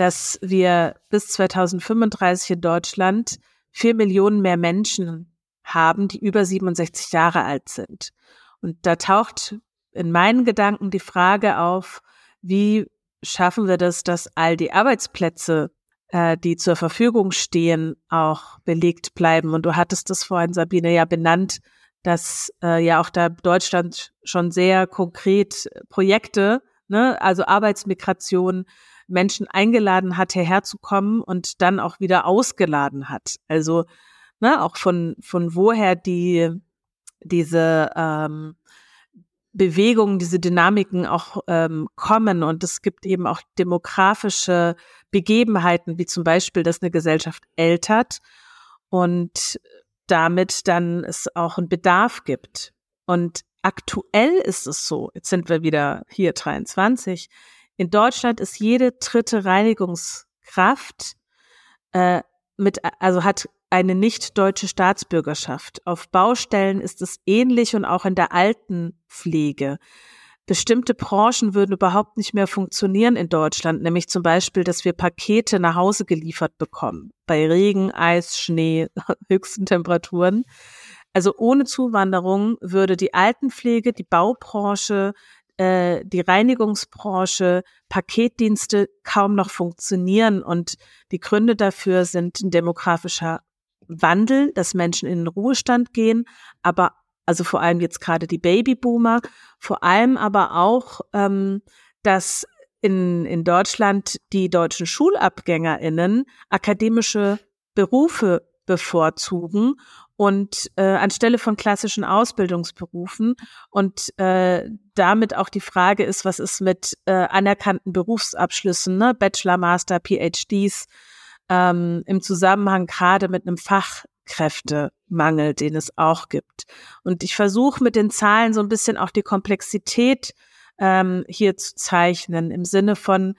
dass wir bis 2035 in Deutschland vier Millionen mehr Menschen haben, die über 67 Jahre alt sind. Und da taucht in meinen Gedanken die Frage auf, wie schaffen wir das, dass all die Arbeitsplätze, äh, die zur Verfügung stehen, auch belegt bleiben. Und du hattest das vorhin, Sabine, ja benannt, dass äh, ja auch da Deutschland schon sehr konkret Projekte, ne, also Arbeitsmigration Menschen eingeladen hat, hierher zu kommen und dann auch wieder ausgeladen hat. Also ne, auch von, von woher die diese ähm, Bewegungen, diese Dynamiken auch ähm, kommen. Und es gibt eben auch demografische Begebenheiten, wie zum Beispiel, dass eine Gesellschaft ältert und damit dann es auch einen Bedarf gibt. Und aktuell ist es so, jetzt sind wir wieder hier 23, in Deutschland ist jede dritte Reinigungskraft äh, mit, also hat eine nicht deutsche Staatsbürgerschaft. Auf Baustellen ist es ähnlich und auch in der Altenpflege. Bestimmte Branchen würden überhaupt nicht mehr funktionieren in Deutschland, nämlich zum Beispiel, dass wir Pakete nach Hause geliefert bekommen. Bei Regen, Eis, Schnee, höchsten Temperaturen. Also ohne Zuwanderung würde die Altenpflege, die Baubranche, äh, die Reinigungsbranche, Paketdienste kaum noch funktionieren. Und die Gründe dafür sind ein demografischer Wandel, dass Menschen in den Ruhestand gehen, aber also vor allem jetzt gerade die Babyboomer, vor allem aber auch, ähm, dass in, in Deutschland die deutschen SchulabgängerInnen akademische Berufe bevorzugen und äh, anstelle von klassischen Ausbildungsberufen und äh, damit auch die Frage ist, was ist mit äh, anerkannten Berufsabschlüssen, ne? Bachelor, Master, PhDs ähm, im Zusammenhang gerade mit einem Fachkräftemangel, den es auch gibt. Und ich versuche mit den Zahlen so ein bisschen auch die Komplexität ähm, hier zu zeichnen im Sinne von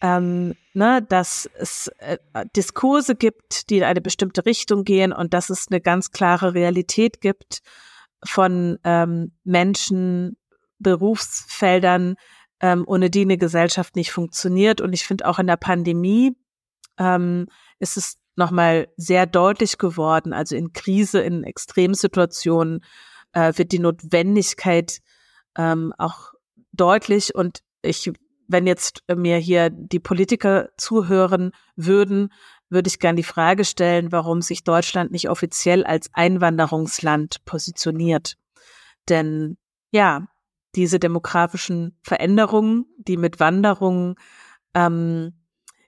ähm, ne, dass es äh, Diskurse gibt, die in eine bestimmte Richtung gehen und dass es eine ganz klare Realität gibt von ähm, Menschen, Berufsfeldern, ähm, ohne die eine Gesellschaft nicht funktioniert. Und ich finde auch in der Pandemie ähm, ist es nochmal sehr deutlich geworden. Also in Krise, in Extremsituationen äh, wird die Notwendigkeit ähm, auch deutlich. Und ich wenn jetzt mir hier die Politiker zuhören würden, würde ich gern die Frage stellen, warum sich Deutschland nicht offiziell als Einwanderungsland positioniert. Denn ja, diese demografischen Veränderungen, die mit Wanderungen ähm,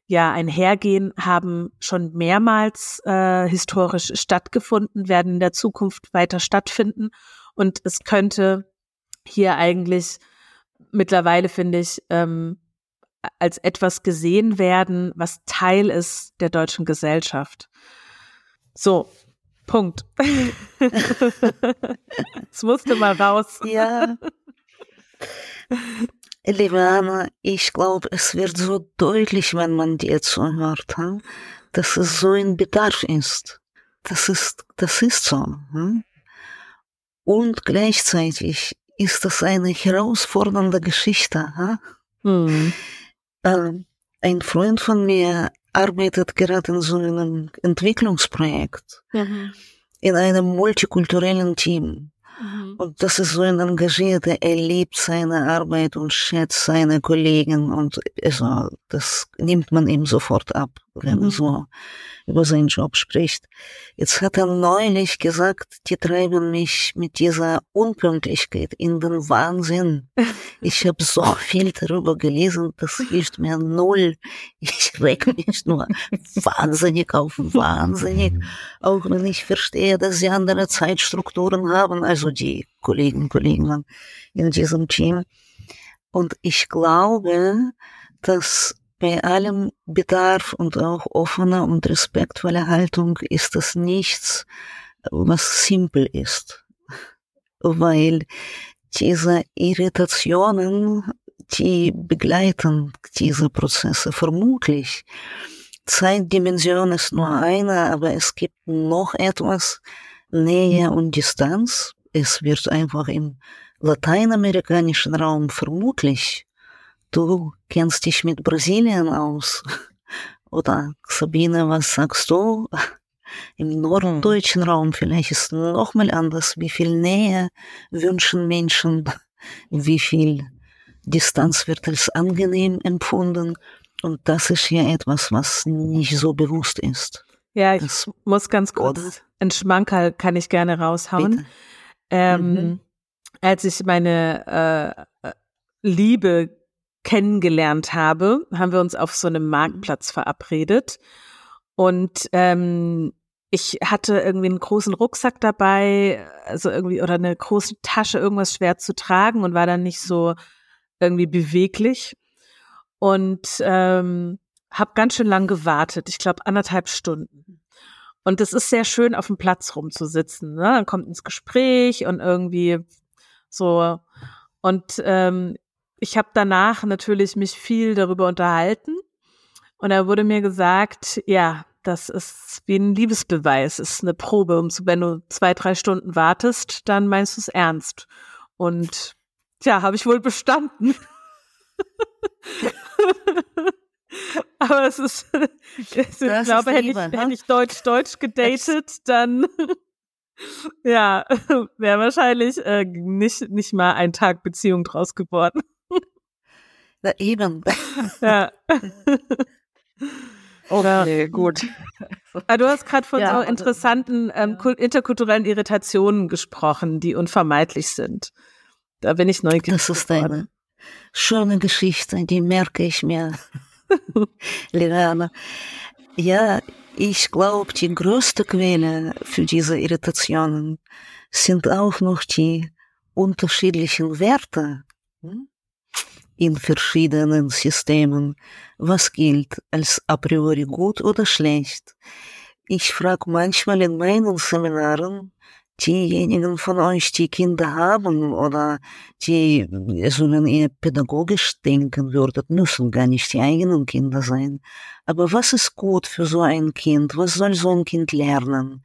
ja einhergehen, haben schon mehrmals äh, historisch stattgefunden, werden in der Zukunft weiter stattfinden. Und es könnte hier eigentlich mittlerweile, finde ich, ähm, als etwas gesehen werden, was Teil ist der deutschen Gesellschaft. So, Punkt. Es musste mal raus. Ja. Liebe Anna, ich glaube, es wird so deutlich, wenn man dir zuhört, hm? dass es so ein Bedarf ist. Das ist, das ist so. Hm? Und gleichzeitig ist das eine herausfordernde Geschichte. Hm? Ähm, ein Freund von mir arbeitet gerade in so einem Entwicklungsprojekt mhm. in einem multikulturellen Team. Mhm. Und das ist so ein Engagierter, er liebt seine Arbeit und schätzt seine Kollegen und also, das nimmt man ihm sofort ab, wenn mhm. so über seinen Job spricht. Jetzt hat er neulich gesagt, die treiben mich mit dieser Unpünktlichkeit in den Wahnsinn. Ich habe so viel darüber gelesen, das hilft mir null. Ich reg mich nur wahnsinnig auf, wahnsinnig. Auch wenn ich verstehe, dass sie andere Zeitstrukturen haben, also die Kollegen Kolleginnen in diesem Team. Und ich glaube, dass bei allem Bedarf und auch offener und respektvoller Haltung ist das nichts, was simpel ist. Weil diese Irritationen, die begleiten diese Prozesse vermutlich. Zeitdimension ist nur eine, aber es gibt noch etwas Nähe und Distanz. Es wird einfach im lateinamerikanischen Raum vermutlich du kennst dich mit Brasilien aus. Oder Sabine, was sagst du? Im norddeutschen Raum vielleicht ist es nochmal anders. Wie viel Nähe wünschen Menschen? Wie viel Distanz wird als angenehm empfunden? Und das ist ja etwas, was nicht so bewusst ist. Ja, ich das, muss ganz kurz, oder? ein Schmankerl kann ich gerne raushauen. Ähm, mhm. Als ich meine äh, Liebe kennengelernt habe, haben wir uns auf so einem Marktplatz verabredet. Und ähm, ich hatte irgendwie einen großen Rucksack dabei, also irgendwie, oder eine große Tasche, irgendwas schwer zu tragen und war dann nicht so irgendwie beweglich. Und ähm, habe ganz schön lang gewartet, ich glaube anderthalb Stunden. Und es ist sehr schön, auf dem Platz rumzusitzen. Ne? Man kommt ins Gespräch und irgendwie so. Und ähm, ich habe danach natürlich mich viel darüber unterhalten und da wurde mir gesagt, ja, das ist wie ein Liebesbeweis, ist eine Probe. Und wenn du zwei, drei Stunden wartest, dann meinst du es ernst. Und ja, habe ich wohl bestanden. Aber es ist, ich glaube, hätte ich, hätte ich Deutsch-Deutsch gedatet, dann Ja, wäre wahrscheinlich äh, nicht, nicht mal ein Tag Beziehung draus geworden. Na eben. Ja. Okay, gut. Ah, Du hast gerade von Ja, so und- interessanten ähm, kul- interkulturellen Irritationen gesprochen, die unvermeidlich sind. Da bin ich neugierig. Das ist geworden. eine schöne Geschichte, die merke ich mir, Liliane. Ja, ich glaube, die größte Quelle für diese Irritationen sind auch noch die unterschiedlichen Werte hm, in verschiedenen Systemen. Was gilt als a priori gut oder schlecht? Ich frage manchmal in meinen Seminaren diejenigen von euch, die Kinder haben oder die, also wenn ihr pädagogisch denken würdet, müssen gar nicht die eigenen Kinder sein. Aber was ist gut für so ein Kind? Was soll so ein Kind lernen?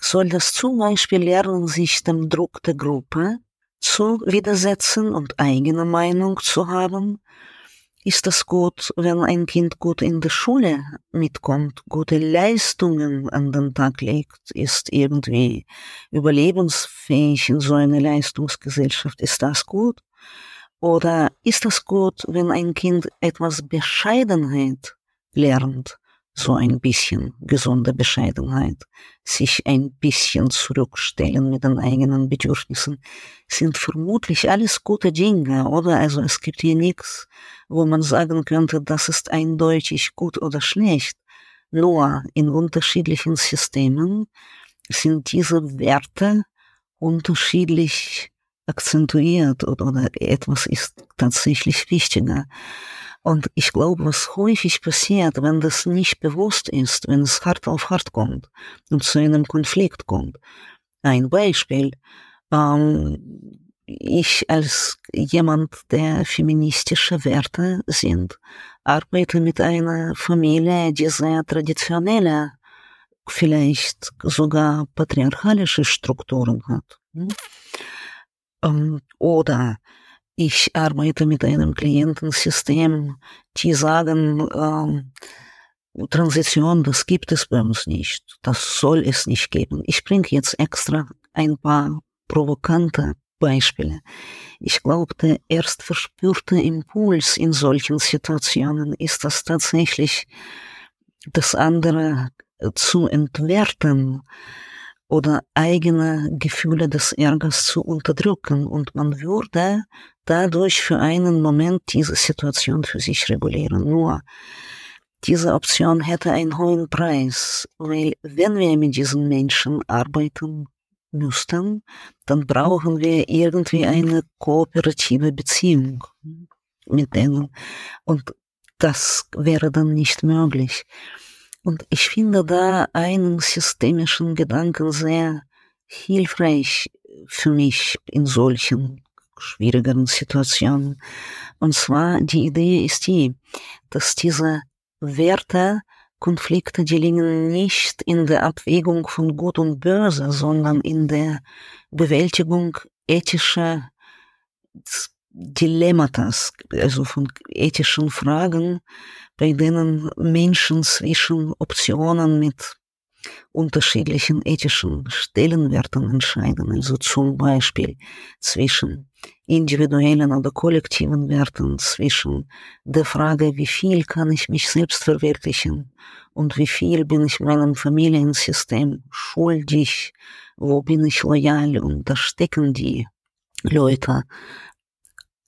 Soll das zum Beispiel lernen, sich dem Druck der Gruppe zu widersetzen und eigene Meinung zu haben? Ist das gut, wenn ein Kind gut in der Schule mitkommt, gute Leistungen an den Tag legt, ist irgendwie überlebensfähig in so einer Leistungsgesellschaft? Ist das gut? Oder ist das gut, wenn ein Kind etwas Bescheidenheit lernt? So ein bisschen gesunde Bescheidenheit, sich ein bisschen zurückstellen mit den eigenen Bedürfnissen, sind vermutlich alles gute Dinge, oder? Also es gibt hier nichts, wo man sagen könnte, das ist eindeutig gut oder schlecht. Nur in unterschiedlichen Systemen sind diese Werte unterschiedlich akzentuiert oder, etwas ist tatsächlich wichtiger. Und ich glaube, was häufig passiert, wenn das nicht bewusst ist, wenn es hart auf hart kommt und zu einem Konflikt kommt. Ein Beispiel, ähm, ich als jemand, der feministische Werte sind, arbeite mit einer Familie, die sehr traditionelle, vielleicht sogar patriarchalische Strukturen hat. Hm? Ähm, Oder ich arbeite mit einem Klientensystem, die sagen, ähm, Transition, das gibt es bei uns nicht. Das soll es nicht geben. Ich bringe jetzt extra ein paar provokante Beispiele. Ich glaube, der erst verspürte Impuls in solchen Situationen ist das tatsächlich, das andere zu entwerten oder eigene Gefühle des Ärgers zu unterdrücken und man würde dadurch für einen Moment diese Situation für sich regulieren. Nur diese Option hätte einen hohen Preis, weil wenn wir mit diesen Menschen arbeiten müssten, dann brauchen wir irgendwie eine kooperative Beziehung mit denen. Und das wäre dann nicht möglich. Und ich finde da einen systemischen Gedanken sehr hilfreich für mich in solchen schwierigeren Situationen. Und zwar die Idee ist die, dass diese Werte, Konflikte, die liegen nicht in der Abwägung von Gut und Böse, sondern in der Bewältigung ethischer Dilemmata, also von ethischen Fragen, bei denen Menschen zwischen Optionen mit unterschiedlichen ethischen Stellenwerten entscheiden, also zum Beispiel zwischen individuellen oder kollektiven Werten, zwischen der Frage, wie viel kann ich mich selbst verwirklichen und wie viel bin ich meinem Familiensystem schuldig, wo bin ich loyal und da stecken die Leute,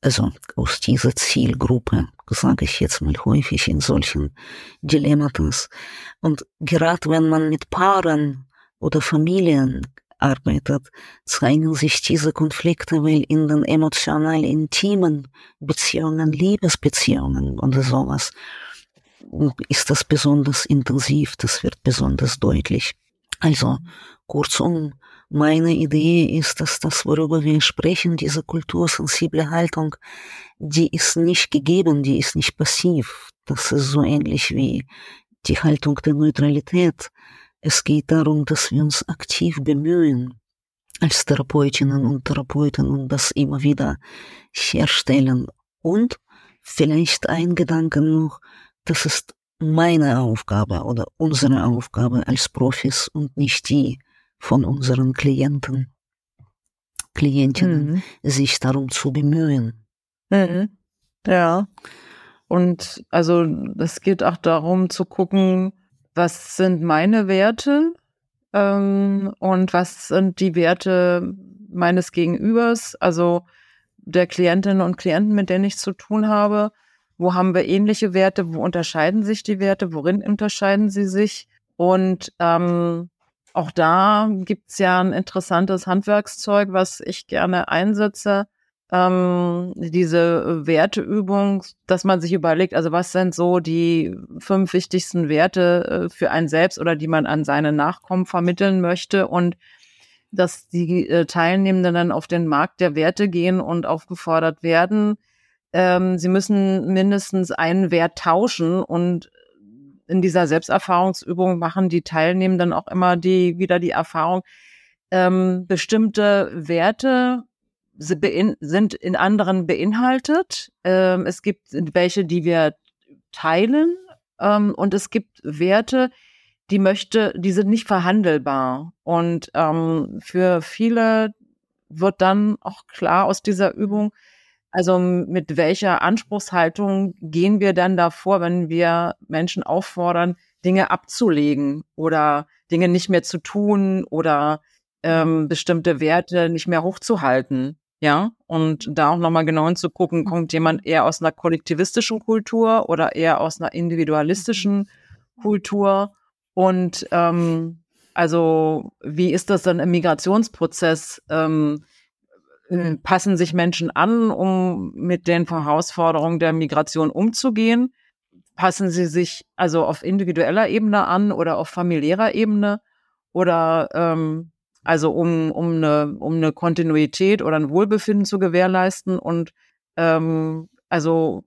also aus dieser Zielgruppe, sage ich jetzt mal häufig in solchen Dilemmatas. Und gerade wenn man mit Paaren oder Familien arbeitet, zeigen sich diese Konflikte, weil in den emotional intimen Beziehungen, Liebesbeziehungen oder sowas, ist das besonders intensiv, das wird besonders deutlich. Also, kurzum, meine Idee ist, dass das, worüber wir sprechen, diese kultursensible Haltung, die ist nicht gegeben, die ist nicht passiv. Das ist so ähnlich wie die Haltung der Neutralität. Es geht darum, dass wir uns aktiv bemühen, als Therapeutinnen und Therapeuten und das immer wieder herstellen. Und vielleicht ein Gedanke noch, das ist meine Aufgabe oder unsere Aufgabe als Profis und nicht die von unseren Klienten, Klientinnen, mhm. sich darum zu bemühen. Mhm. Ja. Und also es geht auch darum zu gucken, was sind meine Werte ähm, und was sind die Werte meines Gegenübers, also der Klientinnen und Klienten, mit denen ich zu tun habe. Wo haben wir ähnliche Werte? Wo unterscheiden sich die Werte? Worin unterscheiden sie sich? Und ähm, auch da gibt's ja ein interessantes Handwerkszeug, was ich gerne einsetze. Ähm, diese Werteübung, dass man sich überlegt, also was sind so die fünf wichtigsten Werte äh, für einen selbst oder die man an seine Nachkommen vermitteln möchte und dass die äh, Teilnehmenden dann auf den Markt der Werte gehen und aufgefordert werden, ähm, sie müssen mindestens einen Wert tauschen und in dieser Selbsterfahrungsübung machen die Teilnehmenden auch immer die wieder die Erfahrung, ähm, bestimmte Werte sind in anderen beinhaltet. Ähm, es gibt welche, die wir teilen ähm, und es gibt Werte, die möchte, die sind nicht verhandelbar. Und ähm, für viele wird dann auch klar aus dieser Übung, also mit welcher Anspruchshaltung gehen wir dann davor, wenn wir Menschen auffordern, Dinge abzulegen oder Dinge nicht mehr zu tun oder ähm, bestimmte Werte nicht mehr hochzuhalten. Ja, und da auch nochmal genau hinzugucken, kommt jemand eher aus einer kollektivistischen Kultur oder eher aus einer individualistischen Kultur und ähm, also wie ist das dann im Migrationsprozess? Ähm, äh, passen sich Menschen an, um mit den Herausforderungen der Migration umzugehen? Passen sie sich also auf individueller Ebene an oder auf familiärer Ebene? Oder ähm, also um, um, eine, um eine Kontinuität oder ein Wohlbefinden zu gewährleisten und ähm, also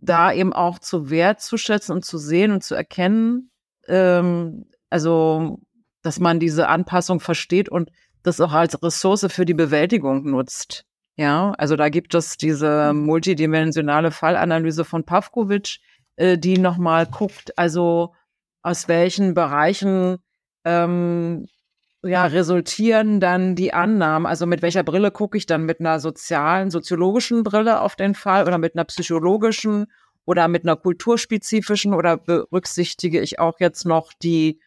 da eben auch zu wertzuschätzen und zu sehen und zu erkennen, ähm, also dass man diese Anpassung versteht und das auch als Ressource für die Bewältigung nutzt. Ja, also da gibt es diese multidimensionale Fallanalyse von Pavkovic, äh, die nochmal guckt, also aus welchen Bereichen ähm, ja, resultieren dann die Annahmen? Also mit welcher Brille gucke ich dann? Mit einer sozialen, soziologischen Brille auf den Fall oder mit einer psychologischen oder mit einer kulturspezifischen oder berücksichtige ich auch jetzt noch die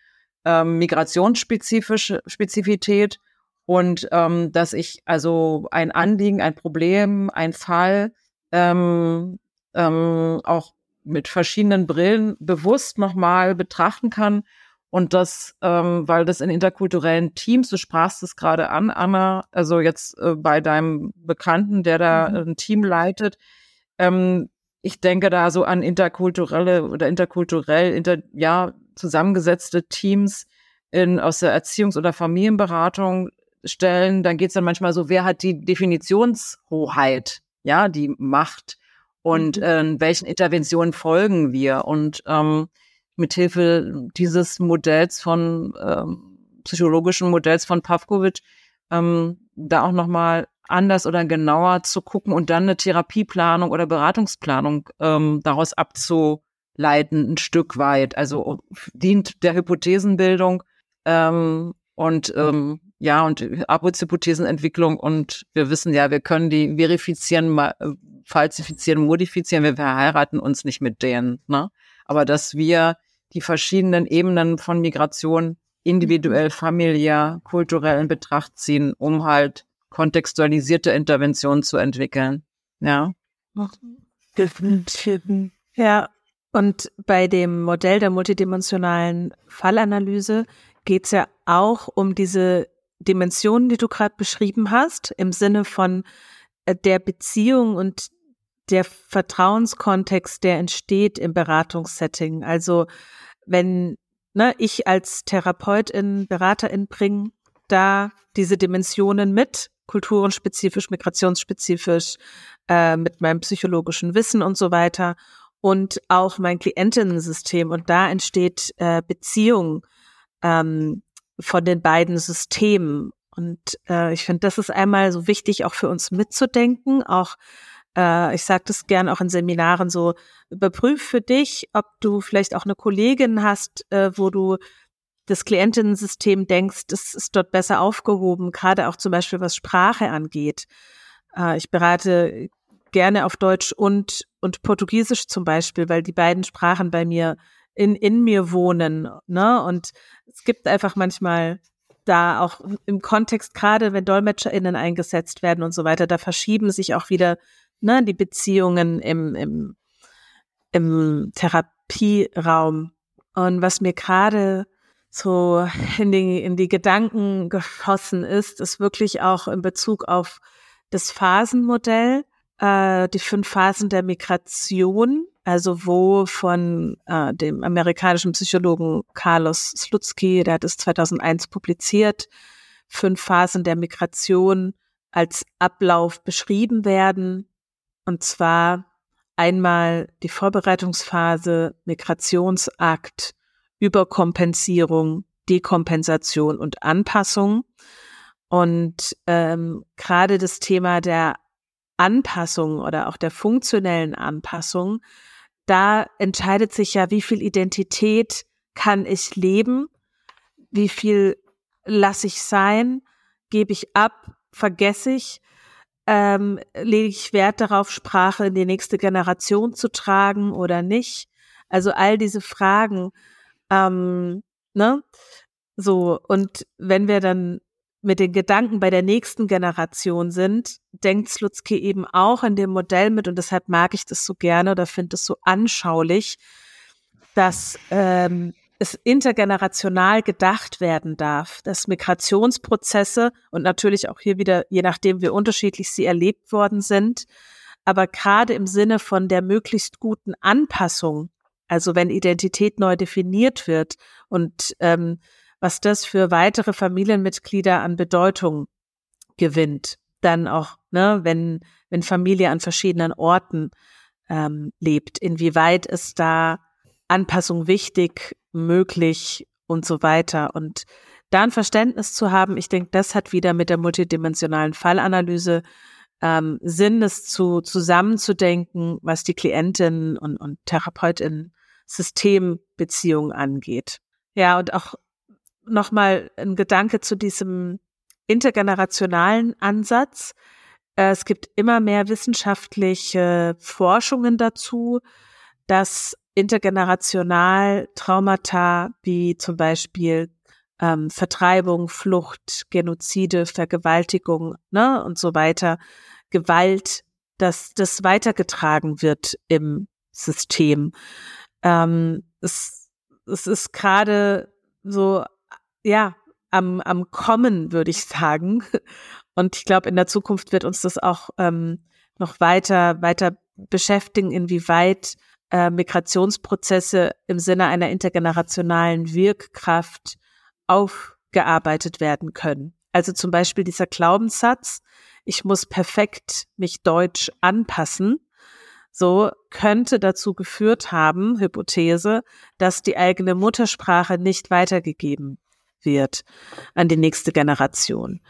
ähm, migrationsspezifische Spezifität und ähm, dass ich also ein Anliegen, ein Problem, ein Fall ähm, ähm, auch mit verschiedenen Brillen bewusst nochmal betrachten kann und das, ähm, weil das in interkulturellen Teams, du sprachst es gerade an, Anna, also jetzt äh, bei deinem Bekannten, der da mhm. ein Team leitet, ähm, ich denke da so an interkulturelle oder interkulturell, inter, ja, zusammengesetzte Teams in, aus der Erziehungs- oder Familienberatung stellen. Dann geht's dann manchmal so, wer hat die Definitionshoheit, ja, die Macht und mhm. äh, welchen Interventionen folgen wir? Und ähm, mithilfe dieses Modells von ähm, psychologischen Modells von Pavkovic ähm, da auch nochmal anders oder genauer zu gucken und dann eine Therapieplanung oder Beratungsplanung ähm, daraus abzuleiten, ein Stück weit. Also dient der Hypothesenbildung ähm, und ähm, ja, und Arbeitshypothesenentwicklung und wir wissen ja, wir können die verifizieren, falsifizieren, modifizieren, wir verheiraten uns nicht mit denen, ne? Aber dass wir die verschiedenen Ebenen von Migration individuell, familiär, kulturell in Betracht ziehen, um halt kontextualisierte Interventionen zu entwickeln. Ja. Ja, und bei dem Modell der multidimensionalen Fallanalyse geht es ja auch um diese Dimensionen, die du gerade beschrieben hast, im Sinne von äh, der Beziehung und der Vertrauenskontext, der entsteht im Beratungssetting. Also wenn ne, ich als Therapeutin, Beraterin bringe da diese Dimensionen mit, kulturenspezifisch, migrationsspezifisch, äh, mit meinem psychologischen Wissen und so weiter und auch mein Klientinnensystem. Und da entsteht äh, Beziehung ähm, von den beiden Systemen. Und äh, ich finde, das ist einmal so wichtig, auch für uns mitzudenken, auch äh, ich sage das gern auch in Seminaren so, überprüf für dich, ob du vielleicht auch eine Kollegin hast, äh, wo du das Klientinnensystem denkst, das ist dort besser aufgehoben, gerade auch zum Beispiel was Sprache angeht. Äh, ich berate gerne auf Deutsch und, und Portugiesisch zum Beispiel, weil die beiden Sprachen bei mir in, in mir wohnen. Ne? Und es gibt einfach manchmal da auch im Kontext, gerade wenn DolmetscherInnen eingesetzt werden und so weiter, da verschieben sich auch wieder ne, die Beziehungen im, im, im Therapieraum. Und was mir gerade so in die, in die Gedanken geschossen ist, ist wirklich auch in Bezug auf das Phasenmodell, äh, die fünf Phasen der Migration, also wo von äh, dem amerikanischen Psychologen Carlos Slutsky, der hat es 2001 publiziert, fünf Phasen der Migration als Ablauf beschrieben werden. Und zwar einmal die Vorbereitungsphase, Migrationsakt, Überkompensierung, Dekompensation und Anpassung. Und ähm, gerade das Thema der Anpassung oder auch der funktionellen Anpassung, da entscheidet sich ja, wie viel Identität kann ich leben, wie viel lasse ich sein, gebe ich ab, vergesse ich, ähm, lege ich Wert darauf, Sprache in die nächste Generation zu tragen oder nicht. Also all diese Fragen ähm, ne? So, und wenn wir dann mit den Gedanken bei der nächsten Generation sind, denkt Slutsky eben auch in dem Modell mit, und deshalb mag ich das so gerne oder finde es so anschaulich, dass ähm, es intergenerational gedacht werden darf, dass Migrationsprozesse und natürlich auch hier wieder, je nachdem wie unterschiedlich sie erlebt worden sind, aber gerade im Sinne von der möglichst guten Anpassung also wenn Identität neu definiert wird und ähm, was das für weitere Familienmitglieder an Bedeutung gewinnt, dann auch, ne, wenn, wenn Familie an verschiedenen Orten ähm, lebt, inwieweit ist da Anpassung wichtig, möglich und so weiter. Und da ein Verständnis zu haben, ich denke, das hat wieder mit der multidimensionalen Fallanalyse ähm, Sinn, es zu zusammenzudenken, was die Klientinnen und, und Therapeutinnen Systembeziehung angeht. Ja, und auch nochmal ein Gedanke zu diesem intergenerationalen Ansatz. Äh, es gibt immer mehr wissenschaftliche Forschungen dazu, dass intergenerational Traumata wie zum Beispiel ähm, Vertreibung, Flucht, Genozide, Vergewaltigung ne, und so weiter, Gewalt, dass das weitergetragen wird im System. Ähm, es, es ist gerade so, ja, am, am Kommen, würde ich sagen. Und ich glaube, in der Zukunft wird uns das auch ähm, noch weiter, weiter beschäftigen, inwieweit äh, Migrationsprozesse im Sinne einer intergenerationalen Wirkkraft aufgearbeitet werden können. Also zum Beispiel dieser Glaubenssatz, ich muss perfekt mich deutsch anpassen, so könnte dazu geführt haben, Hypothese, dass die eigene Muttersprache nicht weitergegeben wird an die nächste Generation,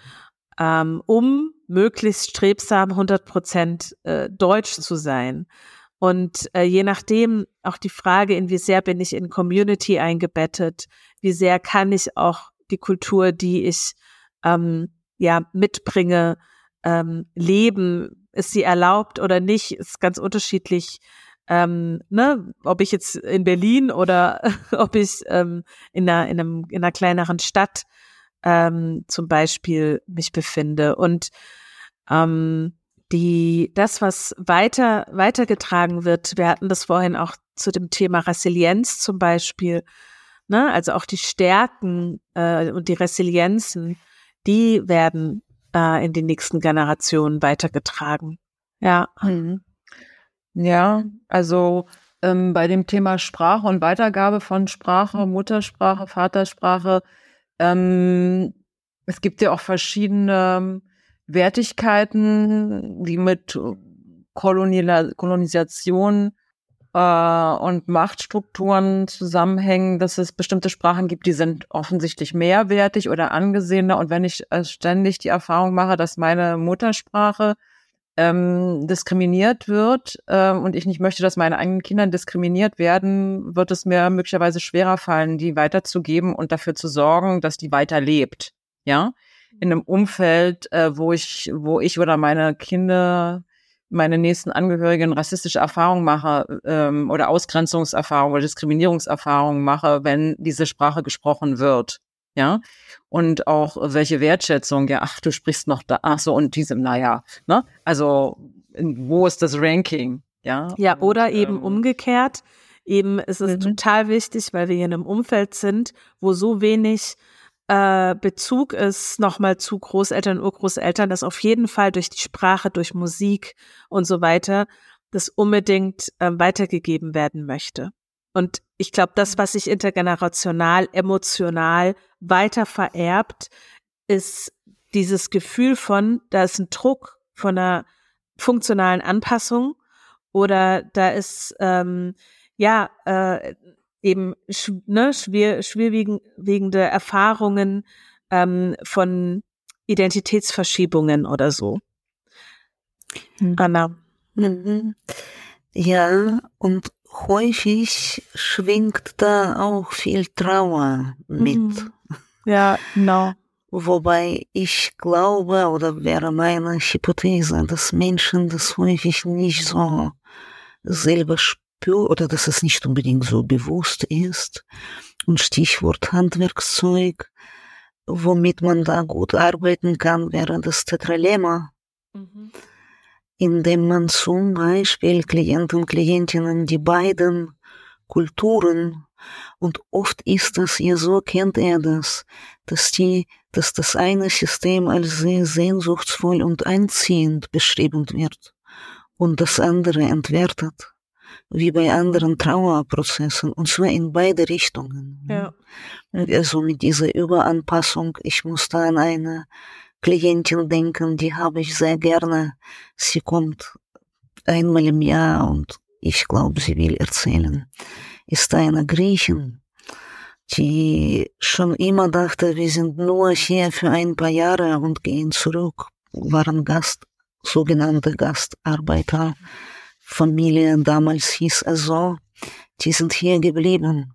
ähm, um möglichst strebsam 100 Prozent äh, Deutsch zu sein. Und äh, je nachdem auch die Frage, in wie sehr bin ich in Community eingebettet, wie sehr kann ich auch die Kultur, die ich ähm, ja mitbringe, ähm, leben, ist sie erlaubt oder nicht, ist ganz unterschiedlich. Ähm, ne, ob ich jetzt in Berlin oder ob ich ähm, in, einer, in, einem, in einer kleineren Stadt ähm, zum Beispiel mich befinde. Und ähm, die, das, was weiter, weitergetragen wird, wir hatten das vorhin auch zu dem Thema Resilienz zum Beispiel, ne, also auch die Stärken äh, und die Resilienzen, die werden äh, in die nächsten Generationen weitergetragen. Ja. Mhm. Ja, also ähm, bei dem Thema Sprache und Weitergabe von Sprache, Muttersprache, Vatersprache, ähm, es gibt ja auch verschiedene Wertigkeiten, die mit Kolonial Kolonisation äh, und Machtstrukturen zusammenhängen, dass es bestimmte Sprachen gibt, die sind offensichtlich mehrwertig oder angesehener. Und wenn ich äh, ständig die Erfahrung mache, dass meine Muttersprache ähm, diskriminiert wird ähm, und ich nicht möchte, dass meine eigenen Kinder diskriminiert werden, wird es mir möglicherweise schwerer fallen, die weiterzugeben und dafür zu sorgen, dass die weiterlebt. Ja, in einem Umfeld, äh, wo ich, wo ich oder meine Kinder, meine nächsten Angehörigen rassistische Erfahrungen mache ähm, oder Ausgrenzungserfahrungen oder Diskriminierungserfahrungen mache, wenn diese Sprache gesprochen wird ja, und auch welche Wertschätzung, ja, ach, du sprichst noch da, ach so, und diesem, naja, ne, also, wo ist das Ranking, ja? Ja, oder und, eben ähm, umgekehrt, eben ist es mhm. total wichtig, weil wir hier in einem Umfeld sind, wo so wenig äh, Bezug ist nochmal zu Großeltern, Urgroßeltern, dass auf jeden Fall durch die Sprache, durch Musik und so weiter, das unbedingt äh, weitergegeben werden möchte. Und ich glaube, das, was sich intergenerational, emotional weiter vererbt, ist dieses Gefühl von, da ist ein Druck von einer funktionalen Anpassung oder da ist ähm, ja äh, eben ne, schwer, schwerwiegende Erfahrungen ähm, von Identitätsverschiebungen oder so. Hm. Anna. Mhm. Ja, und häufig schwingt da auch viel Trauer mit. Mhm. Ja, genau. Wobei ich glaube, oder wäre meine Hypothese, dass Menschen das häufig nicht so selber spüren oder dass es nicht unbedingt so bewusst ist. Und Stichwort Handwerkszeug, womit man da gut arbeiten kann, wäre das Tetralema. Mhm indem man zum Beispiel Klienten und Klientinnen die beiden Kulturen und oft ist das ja so, kennt er das, dass die, dass das eine System als sehr sehnsuchtsvoll und einziehend beschrieben wird und das andere entwertet, wie bei anderen Trauerprozessen, und zwar in beide Richtungen. Ja. Also mit dieser Überanpassung, ich muss da an eine Klientin denken, die habe ich sehr gerne. Sie kommt einmal im Jahr und ich glaube, sie will erzählen. Ist eine Griechin, die schon immer dachte, wir sind nur hier für ein paar Jahre und gehen zurück, waren Gast, sogenannte Gastarbeiter. Familie damals hieß es so, die sind hier geblieben.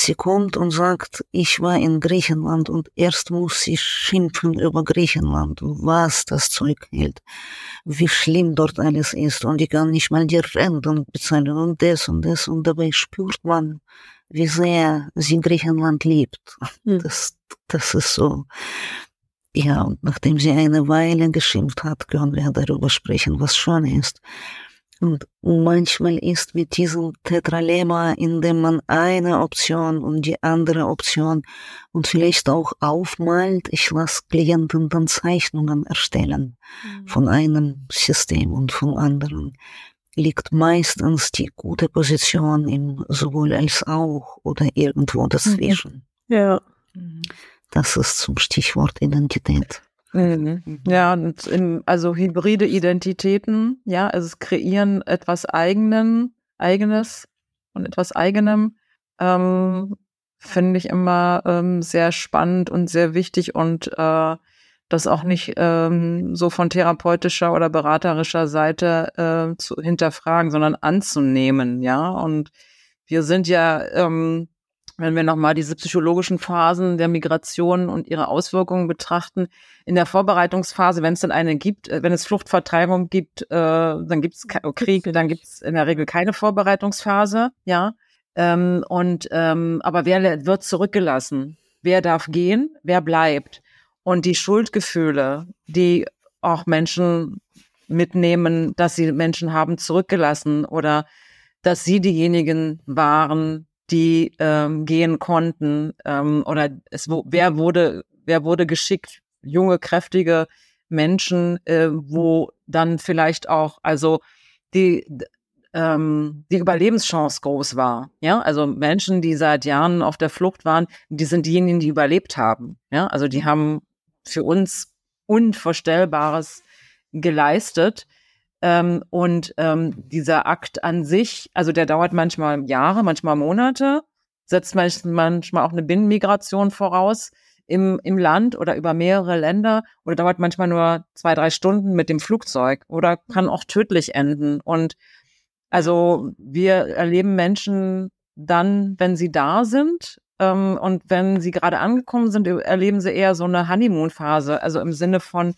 Sie kommt und sagt, ich war in Griechenland und erst muss sie schimpfen über Griechenland, was das Zeug hält, wie schlimm dort alles ist und ich kann nicht mal die Renten bezahlen und das und das und dabei spürt man, wie sehr sie Griechenland liebt. Hm. Das, das ist so. Ja, und nachdem sie eine Weile geschimpft hat, können wir darüber sprechen, was schön ist. Und manchmal ist mit diesem Tetralemma, in dem man eine Option und die andere Option und vielleicht auch aufmalt, ich lasse Klienten dann Zeichnungen erstellen mhm. von einem System und vom anderen, liegt meistens die gute Position im sowohl als auch oder irgendwo mhm. dazwischen. Ja. Das ist zum Stichwort Identität. Mhm. Ja, und in, also hybride Identitäten, ja, also es kreieren etwas eigenen, eigenes und etwas eigenem, ähm, finde ich immer ähm, sehr spannend und sehr wichtig und äh, das auch nicht ähm, so von therapeutischer oder beraterischer Seite äh, zu hinterfragen, sondern anzunehmen, ja. Und wir sind ja ähm, wenn wir nochmal diese psychologischen Phasen der Migration und ihre Auswirkungen betrachten, in der Vorbereitungsphase, wenn es dann eine gibt, äh, wenn es Fluchtvertreibung gibt, äh, dann gibt es Krieg, dann gibt es in der Regel keine Vorbereitungsphase, ja. Ähm, und ähm, aber wer wird zurückgelassen? Wer darf gehen? Wer bleibt? Und die Schuldgefühle, die auch Menschen mitnehmen, dass sie Menschen haben zurückgelassen oder dass sie diejenigen waren, die ähm, gehen konnten ähm, oder es wer wurde wer wurde geschickt? Junge kräftige Menschen äh, wo dann vielleicht auch also die ähm, die Überlebenschance groß war ja? Also Menschen die seit Jahren auf der Flucht waren die sind diejenigen die überlebt haben ja? Also die haben für uns unvorstellbares geleistet ähm, und ähm, dieser Akt an sich, also der dauert manchmal Jahre, manchmal Monate, setzt manchmal auch eine Binnenmigration voraus, im, im Land oder über mehrere Länder oder dauert manchmal nur zwei, drei Stunden mit dem Flugzeug oder kann auch tödlich enden. Und also wir erleben Menschen dann, wenn sie da sind. Ähm, und wenn sie gerade angekommen sind, erleben sie eher so eine Honeymoon-Phase. Also im Sinne von,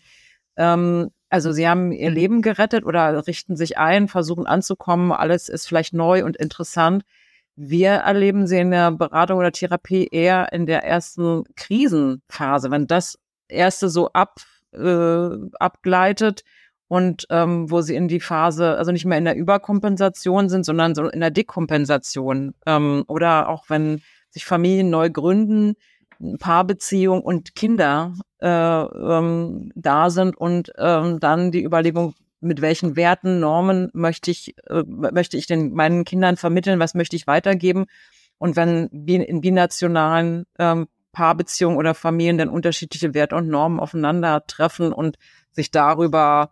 ähm, also sie haben ihr Leben gerettet oder richten sich ein, versuchen anzukommen, alles ist vielleicht neu und interessant. Wir erleben sie in der Beratung oder Therapie eher in der ersten Krisenphase, wenn das erste so ab, äh, abgleitet und ähm, wo sie in die Phase, also nicht mehr in der Überkompensation sind, sondern so in der Dekompensation. Ähm, oder auch wenn sich Familien neu gründen, Paarbeziehung und Kinder äh, ähm, da sind und ähm, dann die Überlegung, mit welchen Werten, Normen möchte ich, äh, möchte ich den meinen Kindern vermitteln, was möchte ich weitergeben. Und wenn in binationalen ähm, Paarbeziehungen oder Familien dann unterschiedliche Werte und Normen aufeinandertreffen und sich darüber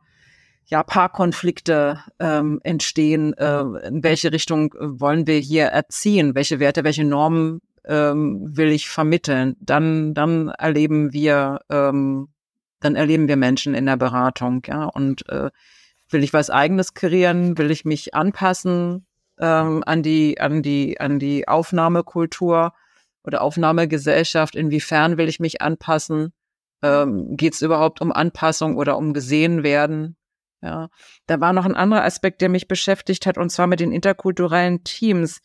ja, Paarkonflikte ähm, entstehen, äh, in welche Richtung äh, wollen wir hier erziehen, welche Werte, welche Normen ähm, will ich vermitteln, dann, dann erleben wir, ähm, dann erleben wir Menschen in der Beratung, ja, und äh, will ich was eigenes kreieren, will ich mich anpassen ähm, an die, an die, an die Aufnahmekultur oder Aufnahmegesellschaft, inwiefern will ich mich anpassen? Ähm, Geht es überhaupt um Anpassung oder um gesehen werden? Ja, da war noch ein anderer Aspekt, der mich beschäftigt hat, und zwar mit den interkulturellen Teams.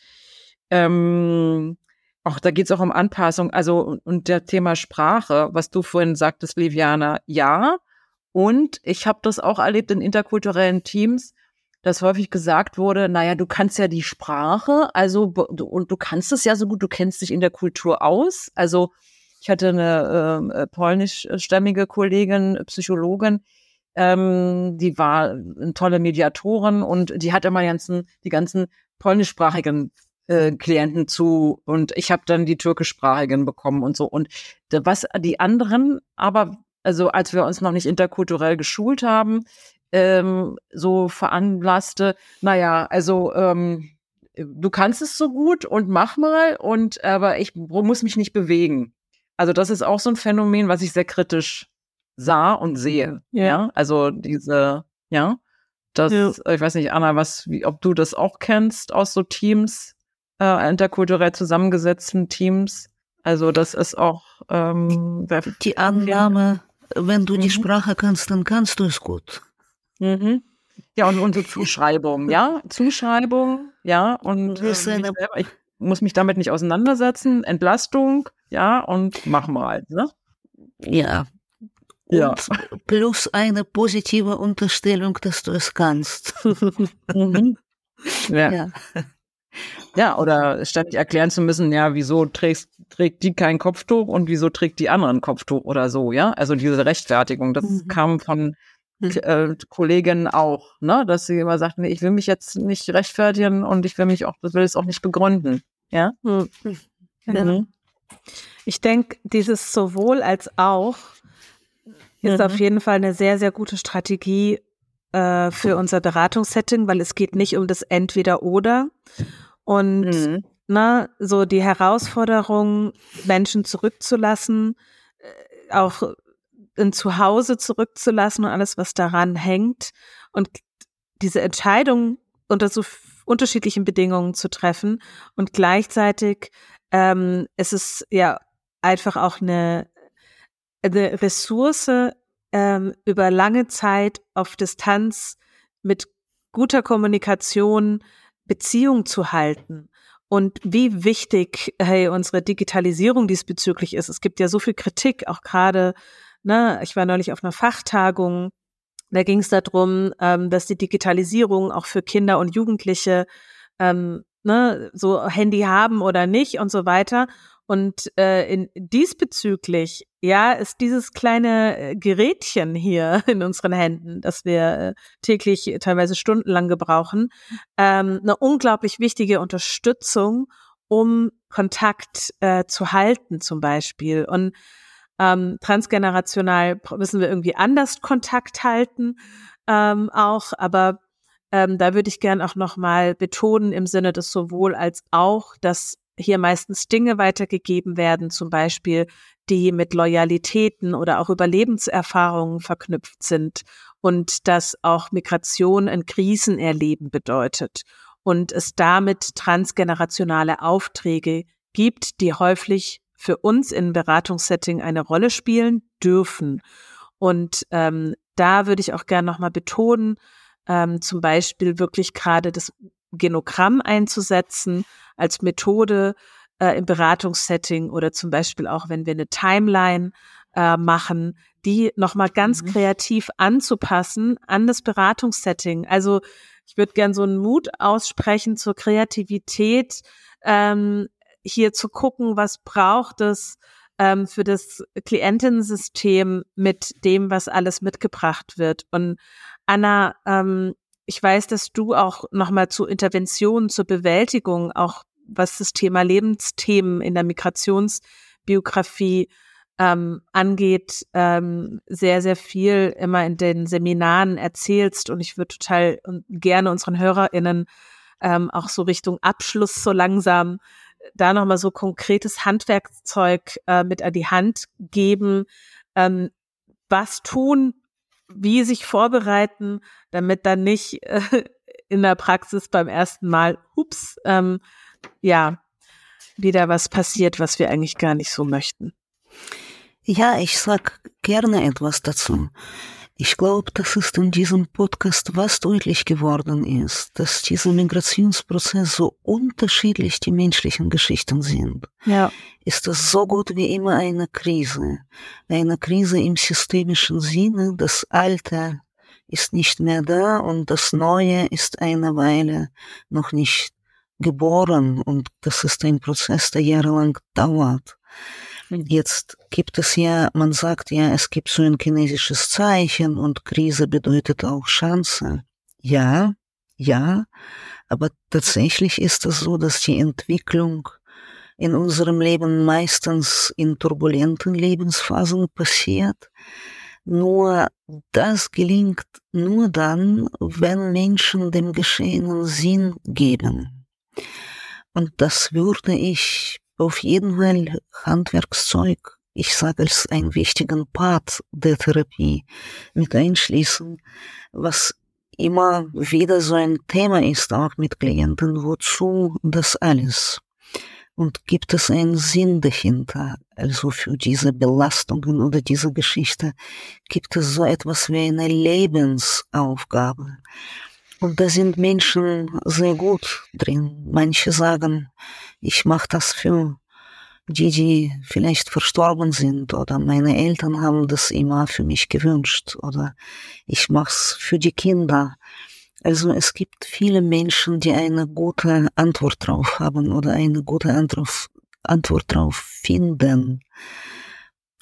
Ähm, auch da geht es auch um Anpassung, also und der Thema Sprache, was du vorhin sagtest, Liviana, ja. Und ich habe das auch erlebt in interkulturellen Teams, dass häufig gesagt wurde, naja, du kannst ja die Sprache, also und du kannst es ja so gut, du kennst dich in der Kultur aus. Also ich hatte eine ähm, äh, polnischstämmige Kollegin, Psychologin, ähm, die war eine tolle Mediatorin und die hat immer die ganzen, die ganzen polnischsprachigen äh, Klienten zu und ich habe dann die türkischsprachigen bekommen und so. Und was die anderen aber, also als wir uns noch nicht interkulturell geschult haben, ähm, so veranlasste, naja, also ähm, du kannst es so gut und mach mal und aber ich muss mich nicht bewegen. Also das ist auch so ein Phänomen, was ich sehr kritisch sah und sehe. Ja. ja? Also diese, ja, das, ja. ich weiß nicht, Anna, was, wie, ob du das auch kennst aus so Teams, äh, interkulturell zusammengesetzten Teams. Also das ist auch ähm, die Annahme, wenn du die mhm. Sprache kannst, dann kannst du es gut. Mhm. Ja, und unsere Zuschreibung, ja, Zuschreibung, ja, und äh, ich muss mich damit nicht auseinandersetzen, Entlastung, ja, und mach mal, ne? Ja, ja. plus eine positive Unterstellung, dass du es kannst. mhm. ja. ja. Ja, oder ständig erklären zu müssen, ja, wieso trägst, trägt die kein Kopftuch und wieso trägt die anderen Kopftuch oder so, ja? Also diese Rechtfertigung, das mhm. kam von mhm. äh, Kolleginnen auch, ne, dass sie immer sagten, ich will mich jetzt nicht rechtfertigen und ich will mich auch, das will es auch nicht begründen, ja? Mhm. mhm. Ich denke, dieses sowohl als auch ist mhm. auf jeden Fall eine sehr, sehr gute Strategie äh, für unser Beratungssetting, weil es geht nicht um das Entweder-Oder. Und mhm. na, so die Herausforderung, Menschen zurückzulassen, äh, auch ein Zuhause zurückzulassen und alles, was daran hängt. Und diese Entscheidung unter so unterschiedlichen Bedingungen zu treffen. Und gleichzeitig ähm, ist es ja einfach auch eine eine Ressource ähm, über lange Zeit auf Distanz mit guter Kommunikation Beziehung zu halten. Und wie wichtig hey, unsere Digitalisierung diesbezüglich ist. Es gibt ja so viel Kritik, auch gerade, ne, ich war neulich auf einer Fachtagung, da ging es darum, ähm, dass die Digitalisierung auch für Kinder und Jugendliche ähm, ne, so Handy haben oder nicht und so weiter. Und äh, in, diesbezüglich, ja, ist dieses kleine äh, Gerätchen hier in unseren Händen, das wir äh, täglich teilweise stundenlang gebrauchen, ähm, eine unglaublich wichtige Unterstützung, um Kontakt äh, zu halten zum Beispiel. Und ähm, transgenerational müssen wir irgendwie anders Kontakt halten ähm, auch, aber ähm, da würde ich gern auch nochmal betonen im Sinne des sowohl als auch, dass hier meistens Dinge weitergegeben werden, zum Beispiel, die mit Loyalitäten oder auch Überlebenserfahrungen verknüpft sind und dass auch Migration ein Krisenerleben bedeutet und es damit transgenerationale Aufträge gibt, die häufig für uns in Beratungssetting eine Rolle spielen dürfen. Und ähm, da würde ich auch gerne nochmal betonen, ähm, zum Beispiel wirklich gerade das Genogramm einzusetzen als Methode äh, im Beratungssetting oder zum Beispiel auch, wenn wir eine Timeline äh, machen, die nochmal ganz mhm. kreativ anzupassen an das Beratungssetting. Also ich würde gern so einen Mut aussprechen zur Kreativität, ähm, hier zu gucken, was braucht es ähm, für das Klientensystem mit dem, was alles mitgebracht wird. Und Anna, ähm, ich weiß, dass du auch nochmal zu Interventionen, zur Bewältigung, auch was das Thema Lebensthemen in der Migrationsbiografie ähm, angeht, ähm, sehr, sehr viel immer in den Seminaren erzählst. Und ich würde total gerne unseren HörerInnen ähm, auch so Richtung Abschluss so langsam da nochmal so konkretes Handwerkzeug äh, mit an die Hand geben, ähm, was tun, wie sich vorbereiten, damit dann nicht äh, in der Praxis beim ersten Mal, ups, ähm, ja, wieder was passiert, was wir eigentlich gar nicht so möchten. Ja, ich sag gerne etwas dazu. Ich glaube, dass es in diesem Podcast was deutlich geworden ist, dass dieser Migrationsprozess so unterschiedlich die menschlichen Geschichten sind. Ja. Ist das so gut wie immer eine Krise. Eine Krise im systemischen Sinne, das Alte ist nicht mehr da und das Neue ist eine Weile noch nicht geboren und das ist ein Prozess, der jahrelang dauert. Jetzt gibt es ja, man sagt ja, es gibt so ein chinesisches Zeichen und Krise bedeutet auch Chance. Ja, ja, aber tatsächlich ist es so, dass die Entwicklung in unserem Leben meistens in turbulenten Lebensphasen passiert. Nur das gelingt nur dann, wenn Menschen dem Geschehenen Sinn geben. Und das würde ich auf jeden Fall Handwerkszeug, ich sage als einen wichtigen Part der Therapie mit einschließen, was immer wieder so ein Thema ist, auch mit Klienten, wozu das alles? Und gibt es einen Sinn dahinter? Also für diese Belastungen oder diese Geschichte gibt es so etwas wie eine Lebensaufgabe. Und da sind Menschen sehr gut drin. Manche sagen, ich mache das für die, die vielleicht verstorben sind oder meine Eltern haben das immer für mich gewünscht oder ich mache es für die Kinder. Also es gibt viele Menschen, die eine gute Antwort drauf haben oder eine gute Antwort, Antwort drauf finden.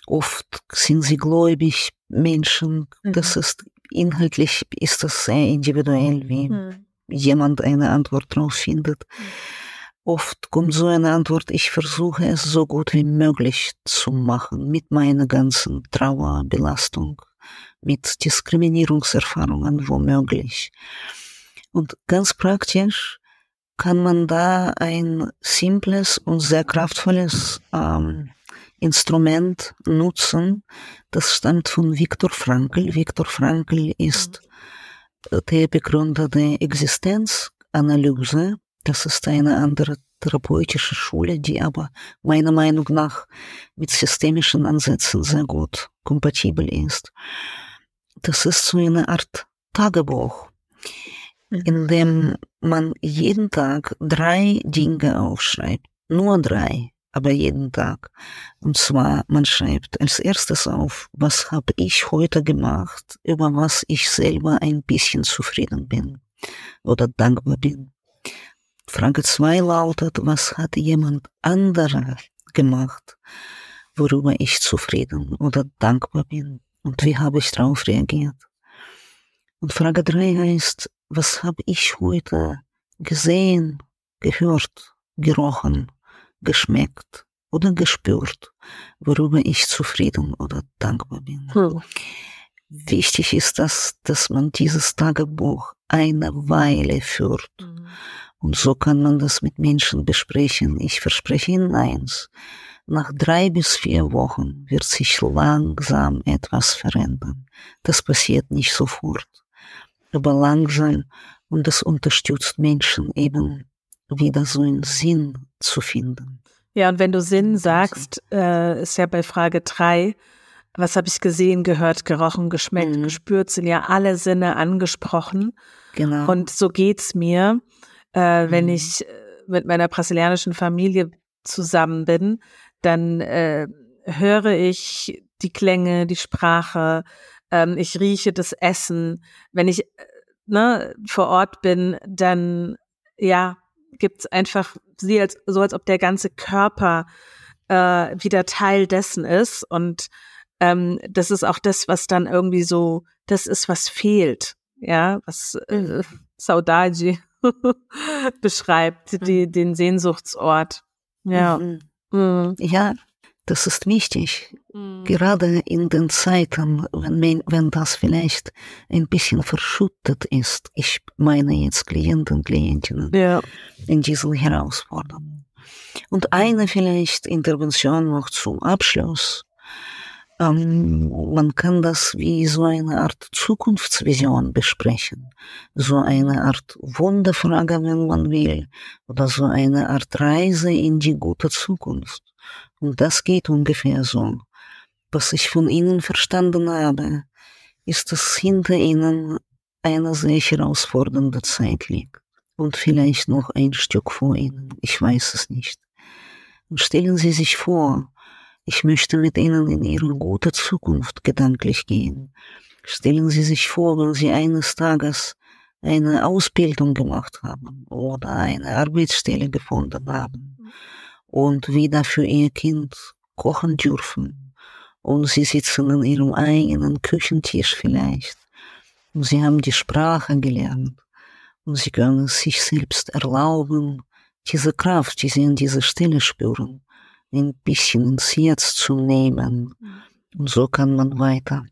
Oft sind sie gläubig Menschen. Mhm. Das ist inhaltlich ist das sehr individuell, wie mhm. jemand eine Antwort drauf findet. Mhm. Oft kommt so eine Antwort, ich versuche es so gut wie möglich zu machen mit meiner ganzen Trauerbelastung, mit Diskriminierungserfahrungen womöglich. Und ganz praktisch kann man da ein simples und sehr kraftvolles ähm, Instrument nutzen. Das stammt von Viktor Frankl. Viktor Frankl ist der Begründer der Existenzanalyse. Das ist eine andere therapeutische Schule, die aber meiner Meinung nach mit systemischen Ansätzen sehr gut kompatibel ist. Das ist so eine Art Tagebuch, in dem man jeden Tag drei Dinge aufschreibt. Nur drei aber jeden Tag. Und zwar, man schreibt als erstes auf, was habe ich heute gemacht, über was ich selber ein bisschen zufrieden bin oder dankbar bin. Frage zwei lautet, was hat jemand anderer gemacht, worüber ich zufrieden oder dankbar bin und wie habe ich darauf reagiert. Und Frage drei heißt, was habe ich heute gesehen, gehört, gerochen, geschmeckt oder gespürt, worüber ich zufrieden oder dankbar bin. Hm. Wichtig ist das, dass man dieses Tagebuch eine Weile führt. Mhm. Und so kann man das mit Menschen besprechen. Ich verspreche Ihnen eins. Nach drei bis vier Wochen wird sich langsam etwas verändern. Das passiert nicht sofort, aber langsam und das unterstützt Menschen eben wieder so einen Sinn zu finden. Ja, und wenn du Sinn sagst, äh, ist ja bei Frage drei, was habe ich gesehen, gehört, gerochen, geschmeckt, mhm. gespürt, sind ja alle Sinne angesprochen. Genau. Und so geht's mir, äh, wenn mhm. ich äh, mit meiner brasilianischen Familie zusammen bin, dann äh, höre ich die Klänge, die Sprache, ähm, ich rieche das Essen. Wenn ich äh, ne, vor Ort bin, dann ja, gibt's einfach sie als so, als ob der ganze Körper äh, wieder Teil dessen ist. Und ähm, das ist auch das, was dann irgendwie so, das ist, was fehlt. Ja, was äh, mhm. Saudade beschreibt, die, mhm. den Sehnsuchtsort. Ja. Mhm. Mhm. Ja, das ist wichtig. Mhm. Gerade in den Zeiten, wenn, wenn das vielleicht ein bisschen verschüttet ist. Ich meine jetzt Klienten, Klientinnen ja. in diesen Herausforderungen. Und eine vielleicht Intervention noch zum Abschluss. Man kann das wie so eine Art Zukunftsvision besprechen. So eine Art Wunderfrage, wenn man will. Oder so eine Art Reise in die gute Zukunft. Und das geht ungefähr so. Was ich von Ihnen verstanden habe, ist, dass hinter Ihnen eine sehr herausfordernde Zeit liegt. Und vielleicht noch ein Stück vor Ihnen. Ich weiß es nicht. Und stellen Sie sich vor, ich möchte mit Ihnen in Ihre gute Zukunft gedanklich gehen. Stellen Sie sich vor, wenn Sie eines Tages eine Ausbildung gemacht haben oder eine Arbeitsstelle gefunden haben und wieder für ihr Kind kochen dürfen. Und sie sitzen an ihrem eigenen Küchentisch vielleicht. Und sie haben die Sprache gelernt. Und sie können sich selbst erlauben, diese Kraft, die sie an dieser Stelle spüren, ein bisschen ins Jetzt zu nehmen. Und so kann man weiter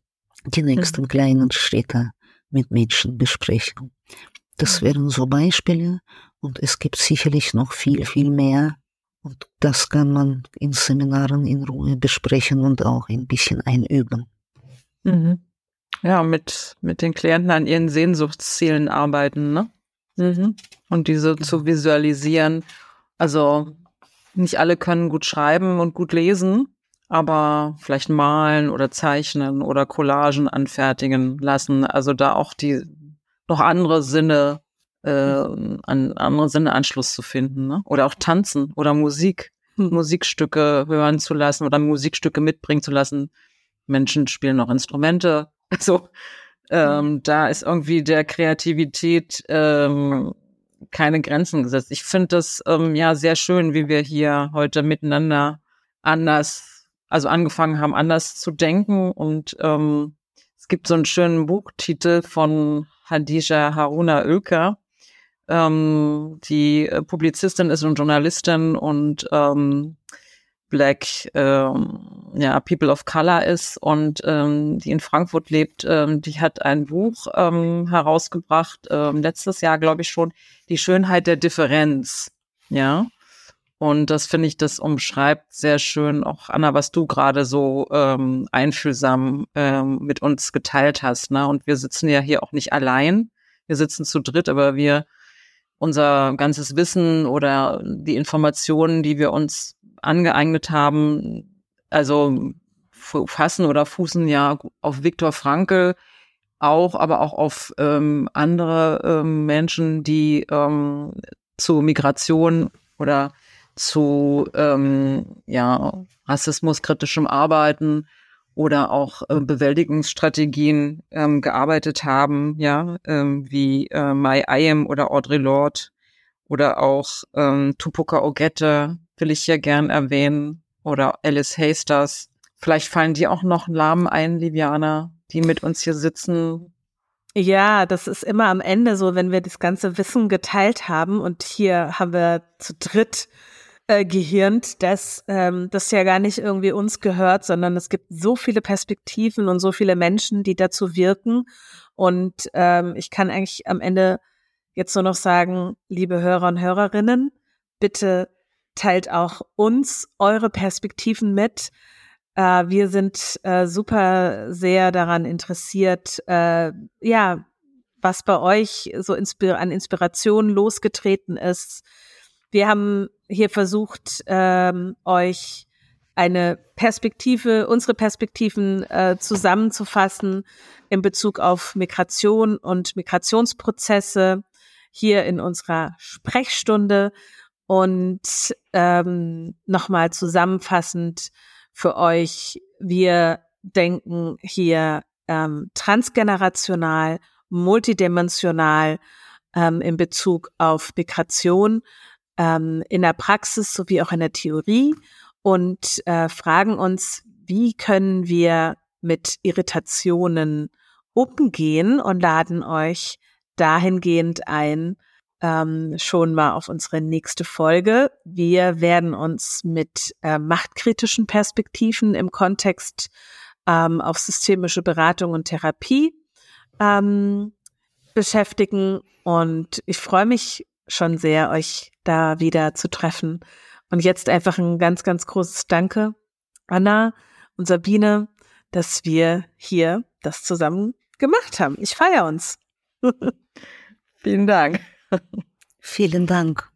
die nächsten kleinen Schritte mit Menschen besprechen. Das wären so Beispiele und es gibt sicherlich noch viel, viel mehr, und das kann man in Seminaren in Ruhe besprechen und auch ein bisschen einüben. Mhm. Ja, mit, mit den Klienten an ihren Sehnsuchtszielen arbeiten, ne? Mhm. Und diese zu visualisieren. Also nicht alle können gut schreiben und gut lesen, aber vielleicht malen oder zeichnen oder Collagen anfertigen lassen. Also da auch die noch andere Sinne äh, an andere Sinne Anschluss zu finden. Ne? Oder auch tanzen oder Musik, hm. Musikstücke hören zu lassen oder Musikstücke mitbringen zu lassen. Menschen spielen noch Instrumente. Also ähm, hm. da ist irgendwie der Kreativität ähm, keine Grenzen gesetzt. Ich finde das ähm, ja sehr schön, wie wir hier heute miteinander anders, also angefangen haben, anders zu denken. Und ähm, es gibt so einen schönen Buchtitel von Hadija Haruna Oeker, ähm, die äh, Publizistin ist und Journalistin und ähm, Black, ähm, ja, People of Color ist und ähm, die in Frankfurt lebt, ähm, die hat ein Buch ähm, herausgebracht, ähm, letztes Jahr, glaube ich schon, Die Schönheit der Differenz. Ja. Und das finde ich, das umschreibt sehr schön auch, Anna, was du gerade so ähm, einfühlsam ähm, mit uns geteilt hast. Ne? Und wir sitzen ja hier auch nicht allein. Wir sitzen zu dritt, aber wir unser ganzes Wissen oder die Informationen, die wir uns angeeignet haben, also fassen oder fußen ja auf Viktor Frankl auch, aber auch auf ähm, andere ähm, Menschen, die ähm, zu Migration oder zu ähm, ja, rassismuskritischem Arbeiten oder auch äh, Bewältigungsstrategien ähm, gearbeitet haben, ja, ähm, wie äh, Mai Ayem oder Audre Lorde oder auch ähm, Tupoka Ogette will ich hier gern erwähnen oder Alice Hasters. Vielleicht fallen dir auch noch Namen ein, Liviana, die mit uns hier sitzen. Ja, das ist immer am Ende so, wenn wir das ganze Wissen geteilt haben und hier haben wir zu dritt äh, gehirnt, dass ähm, das ja gar nicht irgendwie uns gehört, sondern es gibt so viele Perspektiven und so viele Menschen, die dazu wirken. Und ähm, ich kann eigentlich am Ende jetzt nur noch sagen, liebe Hörer und Hörerinnen, bitte teilt auch uns eure Perspektiven mit. Äh, wir sind äh, super sehr daran interessiert, äh, ja, was bei euch so inspir an Inspiration losgetreten ist. Wir haben hier versucht, ähm, euch eine Perspektive, unsere Perspektiven äh, zusammenzufassen in Bezug auf Migration und Migrationsprozesse hier in unserer Sprechstunde und ähm, nochmal zusammenfassend für euch, wir denken hier ähm, transgenerational, multidimensional ähm, in Bezug auf Migration ähm, in der Praxis sowie auch in der Theorie und äh, fragen uns, wie können wir mit Irritationen umgehen und laden euch dahingehend ein, ähm, schon mal auf unsere nächste Folge. Wir werden uns mit äh, machtkritischen Perspektiven im Kontext ähm, auf systemische Beratung und Therapie ähm, beschäftigen. Und ich freue mich schon sehr, euch da wieder zu treffen. Und jetzt einfach ein ganz, ganz großes Danke, Anna und Sabine, dass wir hier das zusammen gemacht haben. Ich feiere uns. Vielen Dank. Vielen Dank.